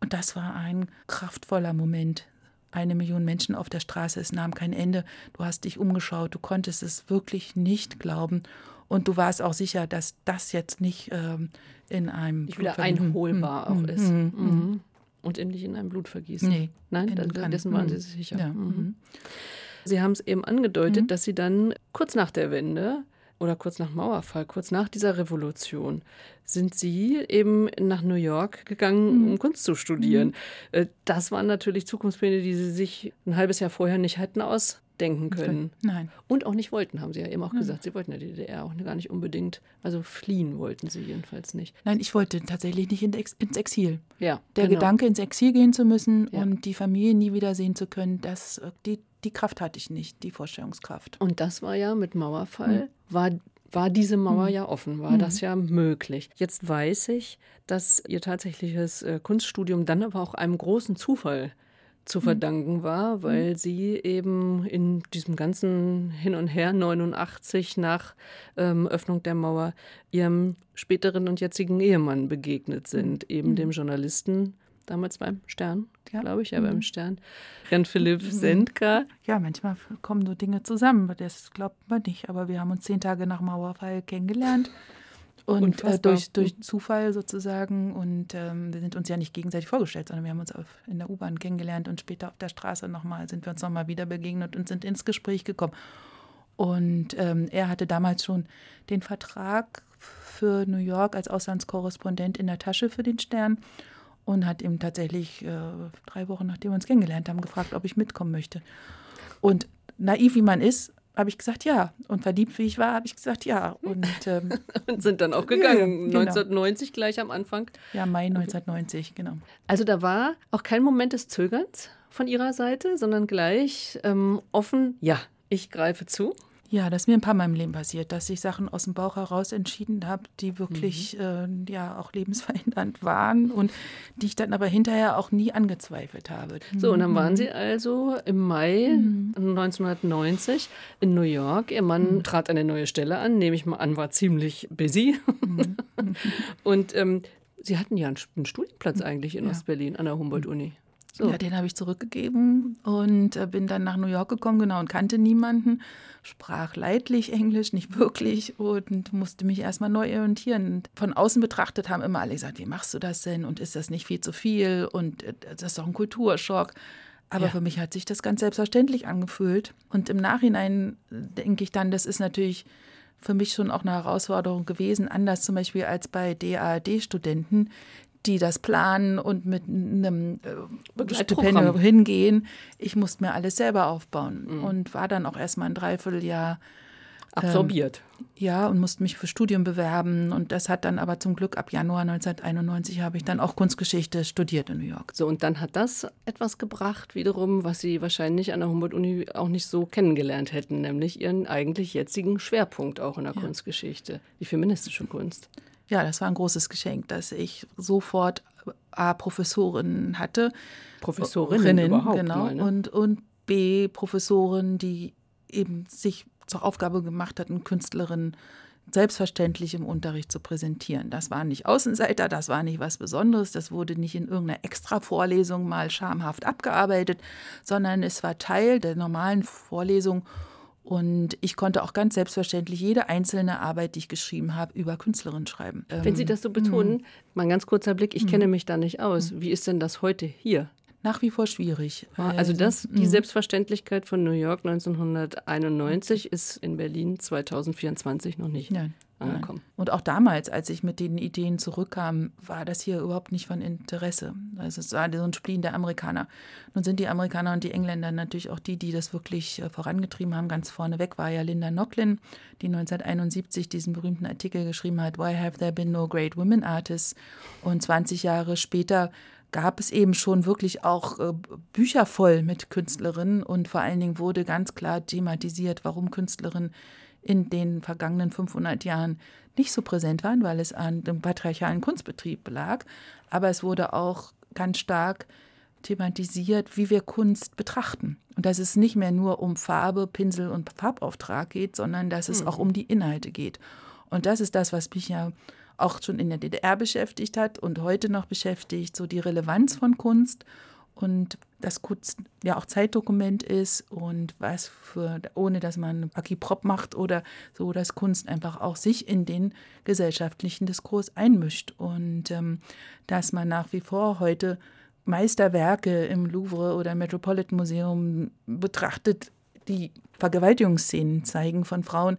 Und das war ein kraftvoller Moment. Eine Million Menschen auf der Straße, es nahm kein Ende. Du hast dich umgeschaut, du konntest es wirklich nicht glauben. Und du warst auch sicher, dass das jetzt nicht ähm, in einem nicht wieder einholbar mhm. auch ist. Mhm. Mhm. Und nicht in einem Blutvergießen. Nee. Nein, dann, dessen waren Sie sicher. Ja. Mhm. Sie haben es eben angedeutet, mhm. dass Sie dann kurz nach der Wende oder kurz nach Mauerfall, kurz nach dieser Revolution, sind Sie eben nach New York gegangen, mhm. um Kunst zu studieren. Mhm. Das waren natürlich Zukunftspläne, die Sie sich ein halbes Jahr vorher nicht hätten aus denken können. Nein. Und auch nicht wollten, haben Sie ja eben auch gesagt. Sie wollten ja die DDR auch gar nicht unbedingt. Also fliehen wollten Sie jedenfalls nicht. Nein, ich wollte tatsächlich nicht ins Exil. Ja. Der genau. Gedanke, ins Exil gehen zu müssen ja. und die Familie nie wiedersehen zu können, das, die, die Kraft hatte ich nicht, die Vorstellungskraft. Und das war ja mit Mauerfall, hm. war war diese Mauer hm. ja offen, war hm. das ja möglich. Jetzt weiß ich, dass ihr tatsächliches äh, Kunststudium dann aber auch einem großen Zufall zu mhm. verdanken war, mhm. weil sie eben in diesem ganzen Hin und Her 89 nach ähm, Öffnung der Mauer ihrem späteren und jetzigen Ehemann begegnet sind, mhm. eben dem Journalisten damals beim Stern, ja. glaube ich, ja, beim Stern, Jan Philipp Sendka. Ja, manchmal kommen so Dinge zusammen, das glaubt man nicht, aber wir haben uns zehn Tage nach Mauerfall kennengelernt Und äh, durch, durch Zufall sozusagen. Und ähm, wir sind uns ja nicht gegenseitig vorgestellt, sondern wir haben uns auf, in der U-Bahn kennengelernt und später auf der Straße nochmal, sind wir uns nochmal wieder begegnet und sind ins Gespräch gekommen. Und ähm, er hatte damals schon den Vertrag für New York als Auslandskorrespondent in der Tasche für den Stern und hat ihm tatsächlich äh, drei Wochen, nachdem wir uns kennengelernt haben, gefragt, ob ich mitkommen möchte. Und naiv wie man ist, habe ich gesagt ja. Und verliebt wie ich war, habe ich gesagt ja. Und, ähm, und sind dann auch gegangen. Genau. 1990 gleich am Anfang. Ja, Mai 1990, genau. Also da war auch kein Moment des Zögerns von Ihrer Seite, sondern gleich ähm, offen, ja, ich greife zu. Ja, das ist mir ein paar Mal im Leben passiert, dass ich Sachen aus dem Bauch heraus entschieden habe, die wirklich mhm. äh, ja auch lebensverändernd waren und die ich dann aber hinterher auch nie angezweifelt habe. So, und dann waren Sie also im Mai mhm. 1990 in New York. Ihr Mann mhm. trat eine neue Stelle an, nehme ich mal an, war ziemlich busy. Mhm. und ähm, Sie hatten ja einen Studienplatz eigentlich in ja. Ostberlin an der Humboldt-Uni. So. Ja, den habe ich zurückgegeben und äh, bin dann nach New York gekommen, genau, und kannte niemanden, sprach leidlich Englisch, nicht wirklich und musste mich erstmal neu orientieren. Von außen betrachtet haben immer alle gesagt, wie machst du das denn und ist das nicht viel zu viel und äh, das ist doch ein Kulturschock. Aber ja. für mich hat sich das ganz selbstverständlich angefühlt. Und im Nachhinein denke ich dann, das ist natürlich für mich schon auch eine Herausforderung gewesen, anders zum Beispiel als bei DAAD-Studenten, die das planen und mit einem äh, Stipendium hingehen. Ich musste mir alles selber aufbauen mhm. und war dann auch erstmal ein Dreivierteljahr absorbiert. Ähm, ja, und musste mich für Studium bewerben. Und das hat dann aber zum Glück ab Januar 1991 habe ich dann auch Kunstgeschichte studiert in New York. So, und dann hat das etwas gebracht, wiederum, was Sie wahrscheinlich an der Humboldt-Uni auch nicht so kennengelernt hätten, nämlich Ihren eigentlich jetzigen Schwerpunkt auch in der ja. Kunstgeschichte, die feministische Kunst. Ja, das war ein großes Geschenk, dass ich sofort A, Professorinnen hatte. Professorinnen überhaupt genau. Mal, ne? und, und B, Professoren, die eben sich zur Aufgabe gemacht hatten, Künstlerinnen selbstverständlich im Unterricht zu präsentieren. Das waren nicht Außenseiter, das war nicht was Besonderes, das wurde nicht in irgendeiner Extra-Vorlesung mal schamhaft abgearbeitet, sondern es war Teil der normalen Vorlesung und ich konnte auch ganz selbstverständlich jede einzelne Arbeit, die ich geschrieben habe, über Künstlerinnen schreiben. Wenn Sie das so betonen, mhm. mal ein ganz kurzer Blick, ich kenne mhm. mich da nicht aus. Wie ist denn das heute hier? Nach wie vor schwierig. Ah, also das, die Selbstverständlichkeit von New York 1991 ist in Berlin 2024 noch nicht. Nein angekommen. Und auch damals, als ich mit den Ideen zurückkam, war das hier überhaupt nicht von Interesse. Also es war so ein Spleen der Amerikaner. Nun sind die Amerikaner und die Engländer natürlich auch die, die das wirklich äh, vorangetrieben haben. Ganz vorneweg war ja Linda Nochlin, die 1971 diesen berühmten Artikel geschrieben hat, Why have there been no great women artists? Und 20 Jahre später gab es eben schon wirklich auch äh, Bücher voll mit Künstlerinnen und vor allen Dingen wurde ganz klar thematisiert, warum Künstlerinnen in den vergangenen 500 Jahren nicht so präsent waren, weil es an dem patriarchalen Kunstbetrieb lag. Aber es wurde auch ganz stark thematisiert, wie wir Kunst betrachten. Und dass es nicht mehr nur um Farbe, Pinsel und Farbauftrag geht, sondern dass es mhm. auch um die Inhalte geht. Und das ist das, was mich ja auch schon in der DDR beschäftigt hat und heute noch beschäftigt, so die Relevanz von Kunst und das Kunst ja auch Zeitdokument ist und was für, ohne dass man Aki-Prop macht oder so, dass Kunst einfach auch sich in den gesellschaftlichen Diskurs einmischt und ähm, dass man nach wie vor heute Meisterwerke im Louvre oder Metropolitan Museum betrachtet, die Vergewaltigungsszenen zeigen von Frauen,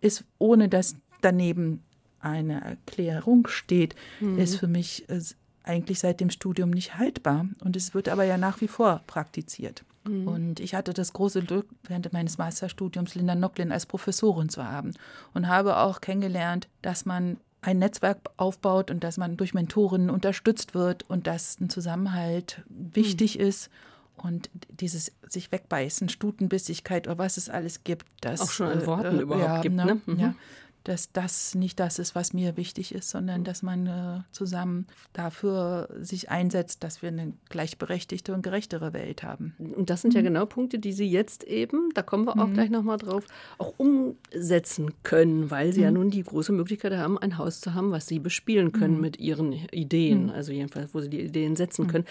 ist ohne dass daneben eine Erklärung steht, mhm. ist für mich äh, eigentlich seit dem Studium nicht haltbar. Und es wird aber ja nach wie vor praktiziert. Mhm. Und ich hatte das große Glück, während meines Masterstudiums Linda Nocklin als Professorin zu haben und habe auch kennengelernt, dass man ein Netzwerk aufbaut und dass man durch Mentorinnen unterstützt wird und dass ein Zusammenhalt wichtig mhm. ist. Und dieses sich wegbeißen, Stutenbissigkeit oder was es alles gibt, das auch schon in Worten äh, überhaupt ja, gibt. Ne? ne? Mhm. Ja, dass das nicht das ist, was mir wichtig ist, sondern dass man äh, zusammen dafür sich einsetzt, dass wir eine gleichberechtigte und gerechtere Welt haben. Und das sind mhm. ja genau Punkte, die Sie jetzt eben, da kommen wir auch mhm. gleich nochmal drauf, auch umsetzen können, weil Sie mhm. ja nun die große Möglichkeit haben, ein Haus zu haben, was Sie bespielen können mhm. mit Ihren Ideen, mhm. also jedenfalls, wo Sie die Ideen setzen mhm. können.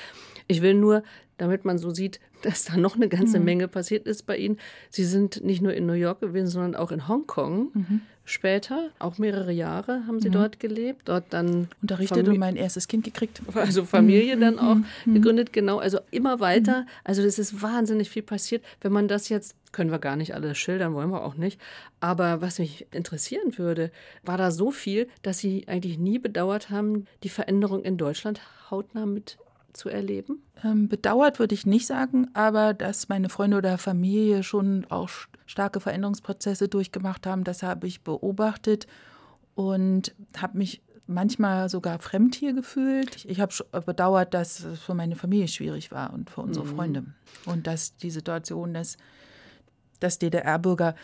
Ich will nur damit man so sieht, dass da noch eine ganze mhm. Menge passiert ist bei Ihnen. Sie sind nicht nur in New York gewesen, sondern auch in Hongkong. Mhm. Später, auch mehrere Jahre haben Sie Mhm. dort gelebt, dort dann Unterrichtet Famili- und mein erstes Kind gekriegt. also Familie dann auch mhm. gegründet, genau, also immer weiter. Also es ist wahnsinnig viel passiert. Wenn man das jetzt, können wir gar nicht alles schildern, wollen wir auch nicht. Aber was mich interessieren würde, war da so viel, dass Sie eigentlich nie bedauert haben, die Veränderung in Deutschland hautnah mit zu erleben? Ähm, bedauert würde ich nicht sagen, aber dass meine Freunde oder Familie schon auch st- starke Veränderungsprozesse durchgemacht haben, das habe ich beobachtet und habe mich manchmal sogar fremd hier gefühlt. Ich habe bedauert, dass es für meine Familie schwierig war und für unsere Freunde. Und dass die Situation, dass, dass DDR-Bürger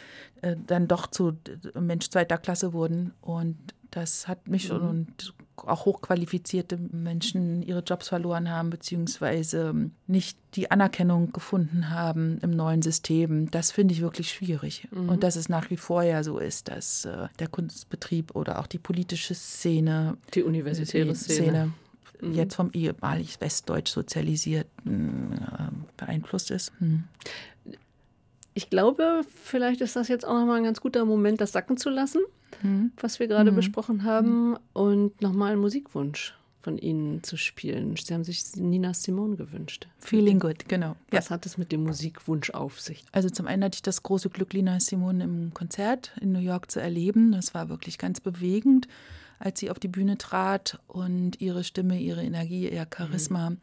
äh, dann doch zu Mensch zweiter Klasse wurden. Und das hat mich schon und auch hochqualifizierte Menschen ihre Jobs verloren haben, beziehungsweise nicht die Anerkennung gefunden haben im neuen System. Das finde ich wirklich schwierig. Und dass es nach wie vor ja so ist, dass äh, der Kunstbetrieb oder auch die politische Szene Die universitäre Szene. jetzt vom ehemalig westdeutsch sozialisierten äh, beeinflusst ist. Hm. Ich glaube, vielleicht ist das jetzt auch nochmal ein ganz guter Moment, das sacken zu lassen, was wir gerade besprochen haben, und nochmal einen Musikwunsch von Ihnen zu spielen. Sie haben sich Nina Simone gewünscht. Feeling good, genau. Ja. Was hat es mit dem Musikwunsch auf sich? Also zum einen hatte ich das große Glück, Lina Simone im Konzert in New York zu erleben. Das war wirklich ganz bewegend, als sie auf die Bühne trat und ihre Stimme, ihre Energie, ihr Charisma.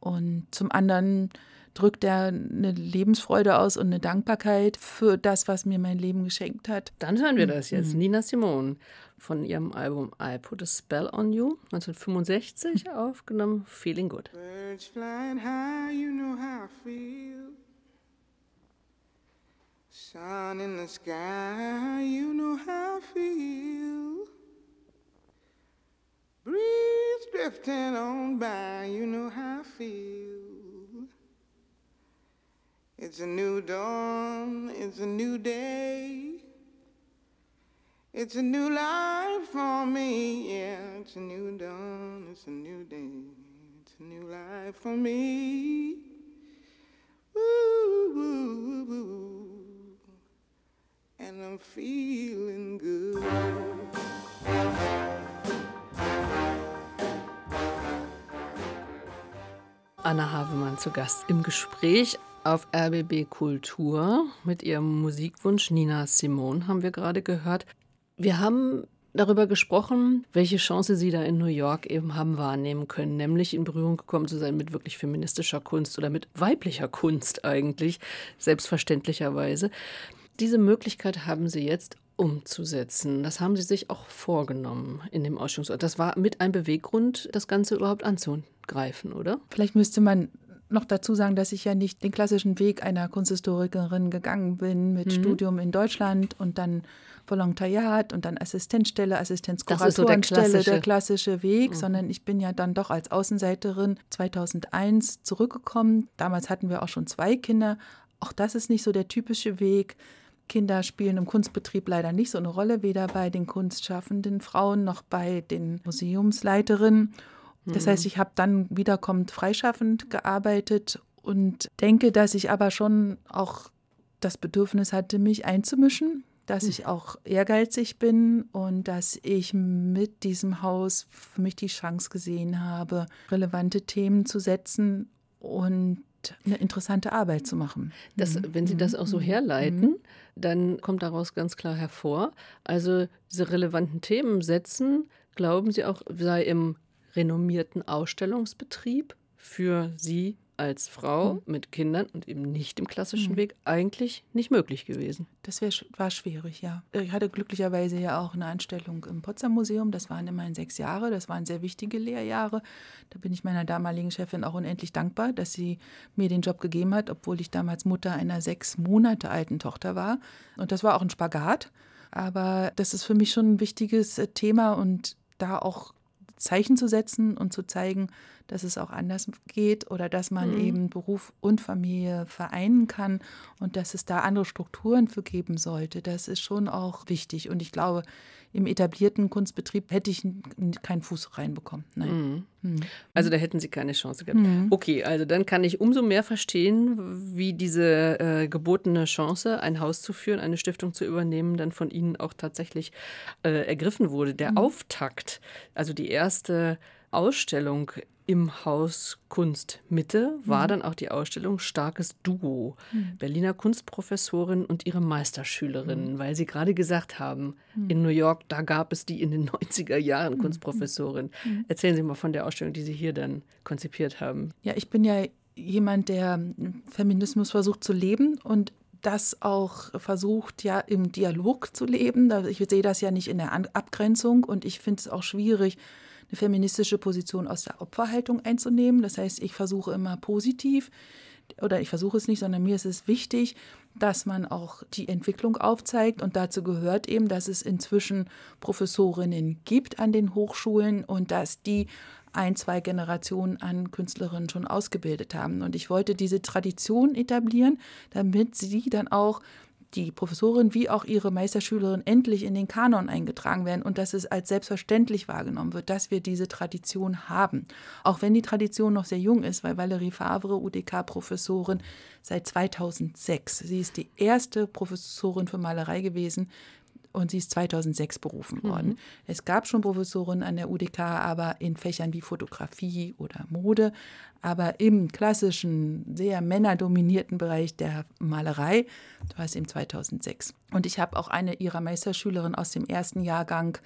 Und zum anderen drückt er eine Lebensfreude aus und eine Dankbarkeit für das, was mir mein Leben geschenkt hat. Dann hören wir das jetzt. Nina Simone von ihrem Album I Put a Spell on You, 1965 aufgenommen, Feeling Good. Birds flying high, you know how I feel. Sun in the sky, you know how I feel. Breeze drifting on by, you know It's a new dawn, it's a new day. It's a new life for me, yeah. It's a new dawn, it's a new day. It's a new life for me. Ooh, ooh, ooh. And I'm feeling good. Anna Havemann zu Gast im Gespräch auf RBB Kultur mit ihrem Musikwunsch Nina Simone haben wir gerade gehört. Wir haben darüber gesprochen, welche Chance sie da in New York eben haben wahrnehmen können, nämlich in Berührung gekommen zu sein mit wirklich feministischer Kunst oder mit weiblicher Kunst eigentlich, selbstverständlicherweise. Diese Möglichkeit haben sie jetzt umzusetzen. Das haben sie sich auch vorgenommen in dem Ausstellungsort. Das war mit ein Beweggrund, das Ganze überhaupt anzugreifen, oder? Vielleicht müsste man noch dazu sagen, dass ich ja nicht den klassischen Weg einer Kunsthistorikerin gegangen bin mit Studium in Deutschland und dann Volontariat und dann Assistenzstelle, ist so der Assistenzkuratorenstelle, klassische- der klassische Weg, sondern ich bin ja dann doch als Außenseiterin 2001 zurückgekommen. Damals hatten wir auch schon zwei Kinder. Auch das ist nicht so der typische Weg. Kinder spielen im Kunstbetrieb leider nicht so eine Rolle, weder bei den kunstschaffenden Frauen noch bei den Museumsleiterinnen. Das heißt, ich habe dann wiederkommend freischaffend gearbeitet und denke, dass ich aber schon auch das Bedürfnis hatte, mich einzumischen, dass ich auch ehrgeizig bin und dass ich mit diesem Haus für mich die Chance gesehen habe, relevante Themen zu setzen und eine interessante Arbeit zu machen. Das, wenn Sie das auch so herleiten, dann kommt daraus ganz klar hervor, also diese relevanten Themen setzen, glauben Sie auch, sei im renommierten Ausstellungsbetrieb für Sie als Frau mit Kindern und eben nicht im klassischen Weg eigentlich nicht möglich gewesen. Das wär, war schwierig, ja. Ich hatte glücklicherweise ja auch eine Anstellung im Potsdam Museum. Das waren immerhin sechs Jahre. Das waren sehr wichtige Lehrjahre. Da bin ich meiner damaligen Chefin auch unendlich dankbar, dass sie mir den Job gegeben hat, obwohl ich damals Mutter einer sechs Monate alten Tochter war. Und das war auch ein Spagat. Aber das ist für mich schon ein wichtiges äh, Thema und da auch Zeichen zu setzen und zu zeigen, dass es auch anders geht oder dass man eben Beruf und Familie vereinen kann und dass es da andere Strukturen für geben sollte. Das ist schon auch wichtig. Und ich glaube, im etablierten Kunstbetrieb hätte ich keinen Fuß reinbekommen. Nein. Also da hätten Sie keine Chance gehabt. Okay, also dann kann ich umso mehr verstehen, wie diese äh, gebotene Chance, ein Haus zu führen, eine Stiftung zu übernehmen, dann von Ihnen auch tatsächlich äh, ergriffen wurde. Der Auftakt, also die erste Ausstellung im Haus Kunst Mitte war dann auch die Ausstellung Starkes Duo. Berliner Kunstprofessorin und ihre Meisterschülerin, weil Sie gerade gesagt haben, in New York, da gab es die in den 90er Jahren Kunstprofessorin. Erzählen Sie mal von der Ausstellung, die Sie hier dann konzipiert haben. Ja, ich bin ja jemand, der Feminismus versucht zu leben und das auch versucht, ja im Dialog zu leben. Ich sehe das ja nicht in der Abgrenzung und ich finde es auch schwierig, eine feministische Position aus der Opferhaltung einzunehmen. Das heißt, ich versuche immer positiv, oder ich versuche es nicht, sondern mir ist es wichtig, dass man auch die Entwicklung aufzeigt. Und dazu gehört eben, dass es inzwischen Professorinnen gibt an den Hochschulen und dass die ein, zwei Generationen an Künstlerinnen schon ausgebildet haben. Und ich wollte diese Tradition etablieren, damit sie dann auch die Professorin wie auch ihre Meisterschülerin endlich in den Kanon eingetragen werden und dass es als selbstverständlich wahrgenommen wird, dass wir diese Tradition haben. Auch wenn die Tradition noch sehr jung ist, weil Valerie Favre, UDK-Professorin, seit 2006. Sie ist die erste Professorin für Malerei gewesen, und sie ist 2006 berufen worden. Es gab schon Professoren an der UDK, aber in Fächern wie Fotografie oder Mode, aber im klassischen, sehr männerdominierten Bereich der Malerei war es eben 2006. Und ich habe auch eine ihrer Meisterschülerinnen aus dem ersten Jahrgang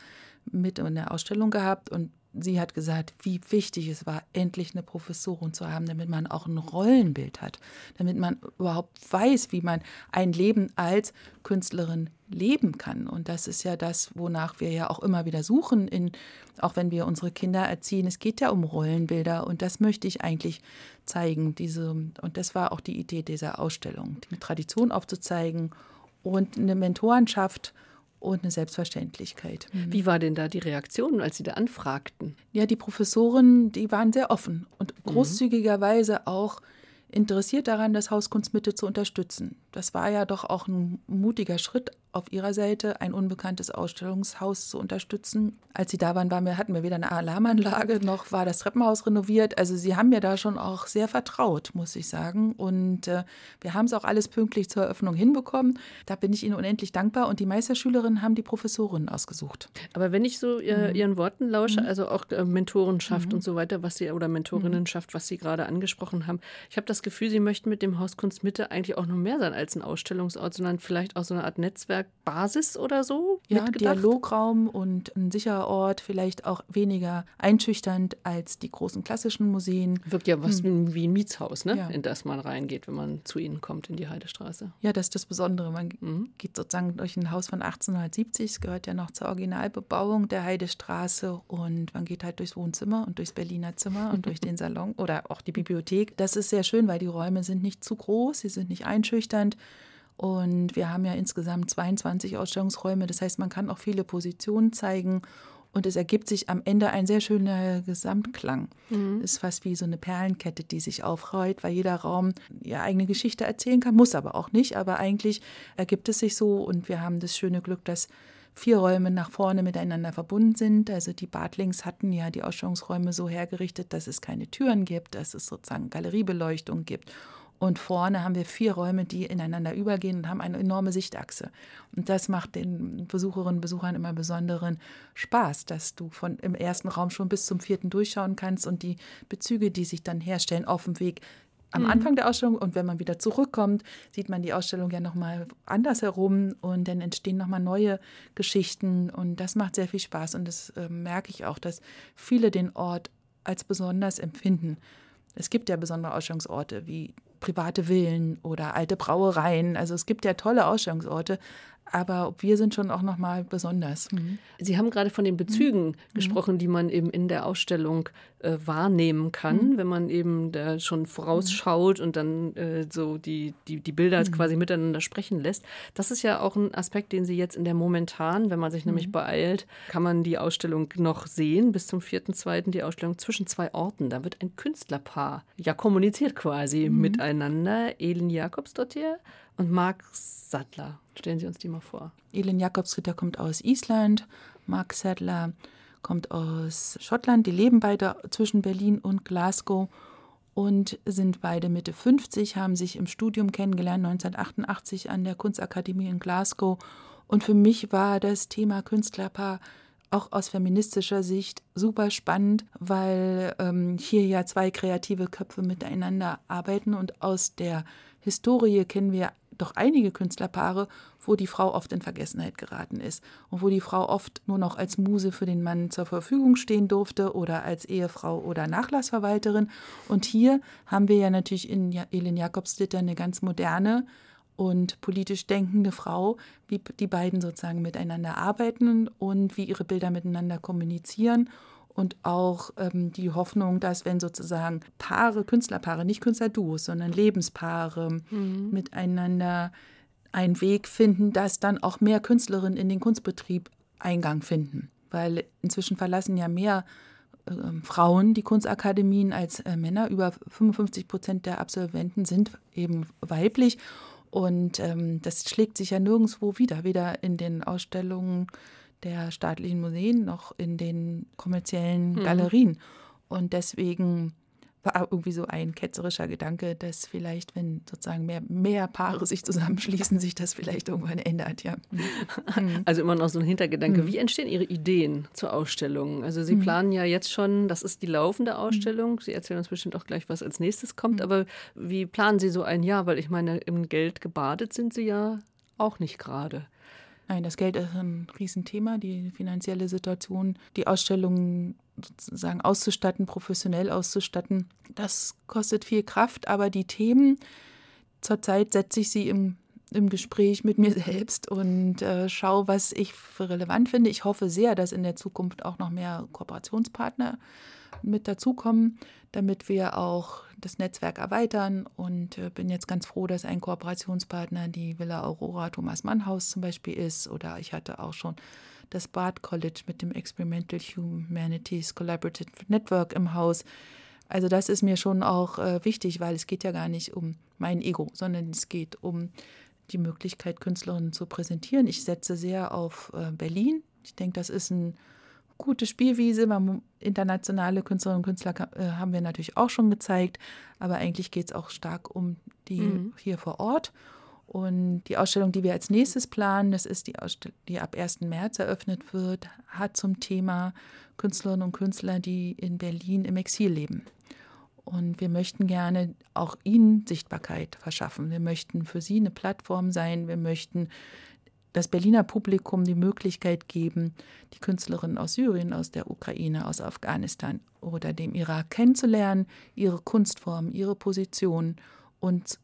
mit in der Ausstellung gehabt und sie hat gesagt, wie wichtig es war, endlich eine Professorin zu haben, damit man auch ein Rollenbild hat, damit man überhaupt weiß, wie man ein Leben als Künstlerin leben kann. Und das ist ja das, wonach wir ja auch immer wieder suchen, in, auch wenn wir unsere Kinder erziehen. Es geht ja um Rollenbilder und das möchte ich eigentlich zeigen. Diese, und das war auch die Idee dieser Ausstellung, die Tradition aufzuzeigen und eine Mentorenschaft und eine Selbstverständlichkeit. Wie war denn da die Reaktion, als Sie da anfragten? Ja, die Professoren, die waren sehr offen und großzügigerweise auch interessiert daran, das Haus Kunstmitte zu unterstützen. Das war ja doch auch ein mutiger Schritt auf ihrer Seite, ein unbekanntes Ausstellungshaus zu unterstützen. Als sie da waren, waren wir, hatten wir weder eine Alarmanlage noch war das Treppenhaus renoviert. Also sie haben mir da schon auch sehr vertraut, muss ich sagen. Und äh, wir haben es auch alles pünktlich zur Eröffnung hinbekommen. Da bin ich ihnen unendlich dankbar. Und die Meisterschülerinnen haben die Professorinnen ausgesucht. Aber wenn ich so äh, Ihren Worten lausche, also auch äh, Mentorenschaft und so weiter, was Sie oder Mentorinnenschaft, was Sie gerade angesprochen haben, ich habe das Gefühl, Sie möchten mit dem Haus Kunst Mitte eigentlich auch noch mehr sein als ein Ausstellungsort, sondern vielleicht auch so eine Art Netzwerkbasis oder so Ja, mitgedacht? Dialograum und ein sicherer Ort, vielleicht auch weniger einschüchternd als die großen klassischen Museen. Wirkt ja was wie wie ein Mietshaus, ne? Ja. in das man reingeht, wenn man zu Ihnen kommt in die Heidestraße. Ja, das ist das Besondere. Man geht sozusagen durch ein Haus von 1870, es gehört ja noch zur Originalbebauung der Heidestraße und man geht halt durchs Wohnzimmer und durchs Berliner Zimmer und durch den Salon oder auch die Bibliothek. Das ist sehr schön, weil die Räume sind nicht zu groß, sie sind nicht einschüchternd. Und wir haben ja insgesamt 22 Ausstellungsräume. Das heißt, man kann auch viele Positionen zeigen. Und es ergibt sich am Ende ein sehr schöner Gesamtklang. Es ist fast wie so eine Perlenkette, die sich aufreiht, weil jeder Raum ja eigene Geschichte erzählen kann, muss aber auch nicht. Aber eigentlich ergibt es sich so. Und wir haben das schöne Glück, dass vier Räume nach vorne miteinander verbunden sind. Also die Bartlings hatten ja die Ausstellungsräume so hergerichtet, dass es keine Türen gibt, dass es sozusagen Galeriebeleuchtung gibt. Und vorne haben wir vier Räume, die ineinander übergehen und haben eine enorme Sichtachse. Und das macht den Besucherinnen und Besuchern immer besonderen Spaß, dass du von im ersten Raum schon bis zum vierten durchschauen kannst und die Bezüge, die sich dann herstellen auf dem Weg am Anfang der Ausstellung und wenn man wieder zurückkommt, sieht man die Ausstellung ja nochmal anders herum und dann entstehen nochmal neue Geschichten und das macht sehr viel Spaß und das äh, merke ich auch, dass viele den Ort als besonders empfinden. Es gibt ja besondere Ausstellungsorte wie private Villen oder alte Brauereien. Also es gibt ja tolle Ausstellungsorte, aber wir sind schon auch noch mal besonders. Mhm. Sie haben gerade von den Bezügen gesprochen, die man eben in der Ausstellung äh, wahrnehmen kann, wenn man eben da schon vorausschaut und dann äh, so die, die, die Bilder quasi miteinander sprechen lässt. Das ist ja auch ein Aspekt, den Sie jetzt in der momentan, wenn man sich nämlich beeilt, kann man die Ausstellung noch sehen, bis zum 4.2. die Ausstellung zwischen zwei Orten. Da wird ein Künstlerpaar ja kommuniziert quasi miteinander. Elin Jakobsdottir und Marc Sattler. Stellen Sie uns die mal vor. Elin Jakobsritter kommt aus Island, Mark Sadler kommt aus Schottland. Die leben beide zwischen Berlin und Glasgow und sind beide Mitte 50, haben sich im Studium kennengelernt, 1988 an der Kunstakademie in Glasgow. Und für mich war das Thema Künstlerpaar auch aus feministischer Sicht super spannend, weil ähm, hier ja zwei kreative Köpfe miteinander arbeiten und aus der Historie kennen wir doch einige Künstlerpaare, wo die Frau oft in Vergessenheit geraten ist und wo die Frau oft nur noch als Muse für den Mann zur Verfügung stehen durfte oder als Ehefrau oder Nachlassverwalterin. Und hier haben wir ja natürlich in Elin Jakobslitter eine ganz moderne und politisch denkende Frau, wie die beiden sozusagen miteinander arbeiten und wie ihre Bilder miteinander kommunizieren und auch ähm, die Hoffnung, dass wenn sozusagen Paare, Künstlerpaare, nicht Künstlerduos, sondern Lebenspaare mhm. miteinander einen Weg finden, dass dann auch mehr Künstlerinnen in den Kunstbetrieb Eingang finden. Weil inzwischen verlassen ja mehr äh, Frauen die Kunstakademien als äh, Männer. Über 55 Prozent der Absolventen sind eben weiblich. Und ähm, das schlägt sich ja nirgendwo wieder, weder in den Ausstellungen der staatlichen Museen noch in den kommerziellen mhm. Galerien. Und deswegen war irgendwie so ein ketzerischer Gedanke, dass vielleicht, wenn sozusagen mehr, mehr Paare sich zusammenschließen, sich das vielleicht irgendwann ändert, ja. Mhm. Also immer noch so ein Hintergedanke. Mhm. Wie entstehen Ihre Ideen zur Ausstellung? Also Sie mhm. planen ja jetzt schon, das ist die laufende mhm. Ausstellung. Sie erzählen uns bestimmt auch gleich, was als nächstes kommt. Mhm. Aber wie planen Sie so ein Jahr? Weil ich meine, im Geld gebadet sind Sie ja auch nicht gerade. Nein, das Geld ist ein Riesenthema, die finanzielle Situation, die Ausstellungen sozusagen auszustatten, professionell auszustatten. Das kostet viel Kraft, aber die Themen, zurzeit setze ich sie im, im Gespräch mit mir selbst und äh, schaue, was ich für relevant finde. Ich hoffe sehr, dass in der Zukunft auch noch mehr Kooperationspartner mit dazukommen, damit wir auch das Netzwerk erweitern und äh, bin jetzt ganz froh, dass ein Kooperationspartner die Villa Aurora Thomas Mann Haus zum Beispiel ist oder ich hatte auch schon das Bard College mit dem Experimental Humanities Collaborative Network im Haus. Also das ist mir schon auch äh, wichtig, weil es geht ja gar nicht um mein Ego, sondern es geht um die Möglichkeit, Künstlerinnen zu präsentieren. Ich setze sehr auf äh, Berlin. Ich denke, das ist ein gute Spielwiese. Internationale Künstlerinnen und Künstler äh, haben wir natürlich auch schon gezeigt, aber eigentlich geht es auch stark um die mhm. hier vor Ort. Und die Ausstellung, die wir als nächstes planen, das ist die Ausstellung, die ab 1. März eröffnet wird, hat zum Thema Künstlerinnen und Künstler, die in Berlin im Exil leben. Und wir möchten gerne auch ihnen Sichtbarkeit verschaffen. Wir möchten für sie eine Plattform sein. Wir möchten das Berliner Publikum die Möglichkeit geben, die Künstlerinnen aus Syrien, aus der Ukraine, aus Afghanistan oder dem Irak kennenzulernen, ihre Kunstform, ihre Position und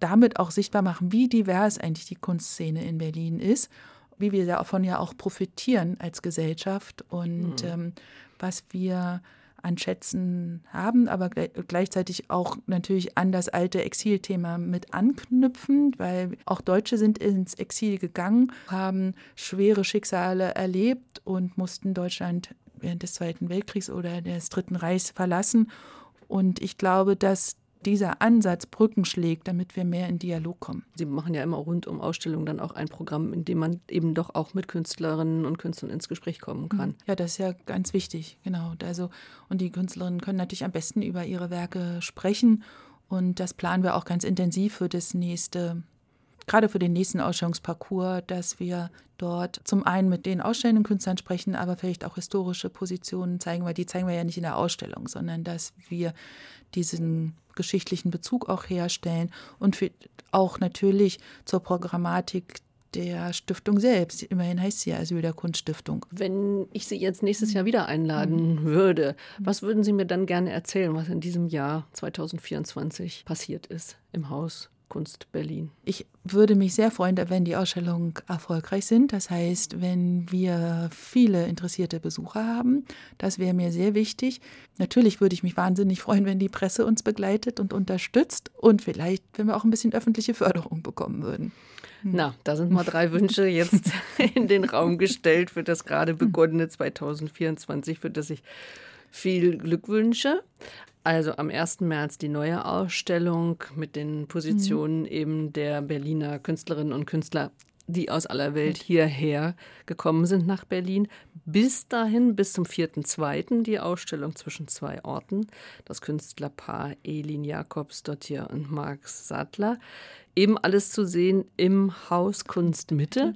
damit auch sichtbar machen, wie divers eigentlich die Kunstszene in Berlin ist, wie wir davon ja auch profitieren als Gesellschaft und mhm. ähm, was wir an Schätzen haben, aber gleichzeitig auch natürlich an das alte Exilthema mit anknüpfen, weil auch Deutsche sind ins Exil gegangen, haben schwere Schicksale erlebt und mussten Deutschland während des Zweiten Weltkriegs oder des Dritten Reichs verlassen. Und ich glaube, dass dieser Ansatz Brücken schlägt, damit wir mehr in Dialog kommen. Sie machen ja immer rund um Ausstellungen dann auch ein Programm, in dem man eben doch auch mit Künstlerinnen und Künstlern ins Gespräch kommen kann. Ja, das ist ja ganz wichtig, genau. Also, und die Künstlerinnen können natürlich am besten über ihre Werke sprechen. Und das planen wir auch ganz intensiv für das nächste gerade für den nächsten Ausstellungsparcours, dass wir dort zum einen mit den ausstellenden Künstlern sprechen, aber vielleicht auch historische Positionen zeigen, weil die zeigen wir ja nicht in der Ausstellung, sondern dass wir diesen geschichtlichen Bezug auch herstellen und auch natürlich zur Programmatik der Stiftung selbst. Immerhin heißt sie ja Asyl der Kunststiftung. Wenn ich Sie jetzt nächstes Jahr wieder einladen mhm. würde, was würden Sie mir dann gerne erzählen, was in diesem Jahr 2024 passiert ist im Haus Kunst Berlin. Ich würde mich sehr freuen, wenn die Ausstellungen erfolgreich sind. Das heißt, wenn wir viele interessierte Besucher haben. Das wäre mir sehr wichtig. Natürlich würde ich mich wahnsinnig freuen, wenn die Presse uns begleitet und unterstützt und vielleicht, wenn wir auch ein bisschen öffentliche Förderung bekommen würden. Hm. Na, da sind mal drei Wünsche jetzt in den Raum gestellt für das gerade begonnene 2024, für das ich viel Glück wünsche. Also am 1. März die neue Ausstellung mit den Positionen mhm. eben der Berliner Künstlerinnen und Künstler, die aus aller Welt hierher gekommen sind nach Berlin. bis dahin, bis zum 4.2. die Ausstellung zwischen zwei Orten, das Künstlerpaar Elin Jakobsdottir und Max Sattler. Eben alles zu sehen im Haus Kunstmitte.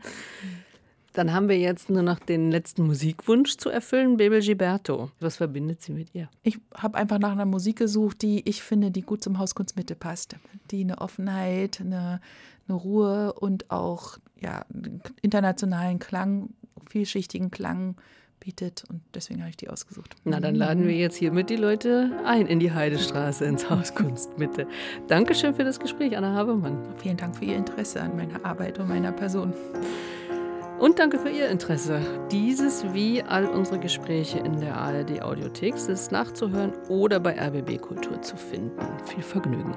Dann haben wir jetzt nur noch den letzten Musikwunsch zu erfüllen, Bebel Gilberto. Was verbindet sie mit ihr? Ich habe einfach nach einer Musik gesucht, die ich finde, die gut zum Haus Kunstmitte passt. Die eine Offenheit, eine, eine Ruhe und auch ja, internationalen Klang, vielschichtigen Klang bietet. Und deswegen habe ich die ausgesucht. Na, dann laden wir jetzt hiermit die Leute ein in die Heidestraße, ins Haus Kunstmitte. Dankeschön für das Gespräch, Anna Habermann. Vielen Dank für Ihr Interesse an meiner Arbeit und meiner Person. Und danke für Ihr Interesse. Dieses wie all unsere Gespräche in der ARD Audiothek ist nachzuhören oder bei RBB Kultur zu finden. Viel Vergnügen.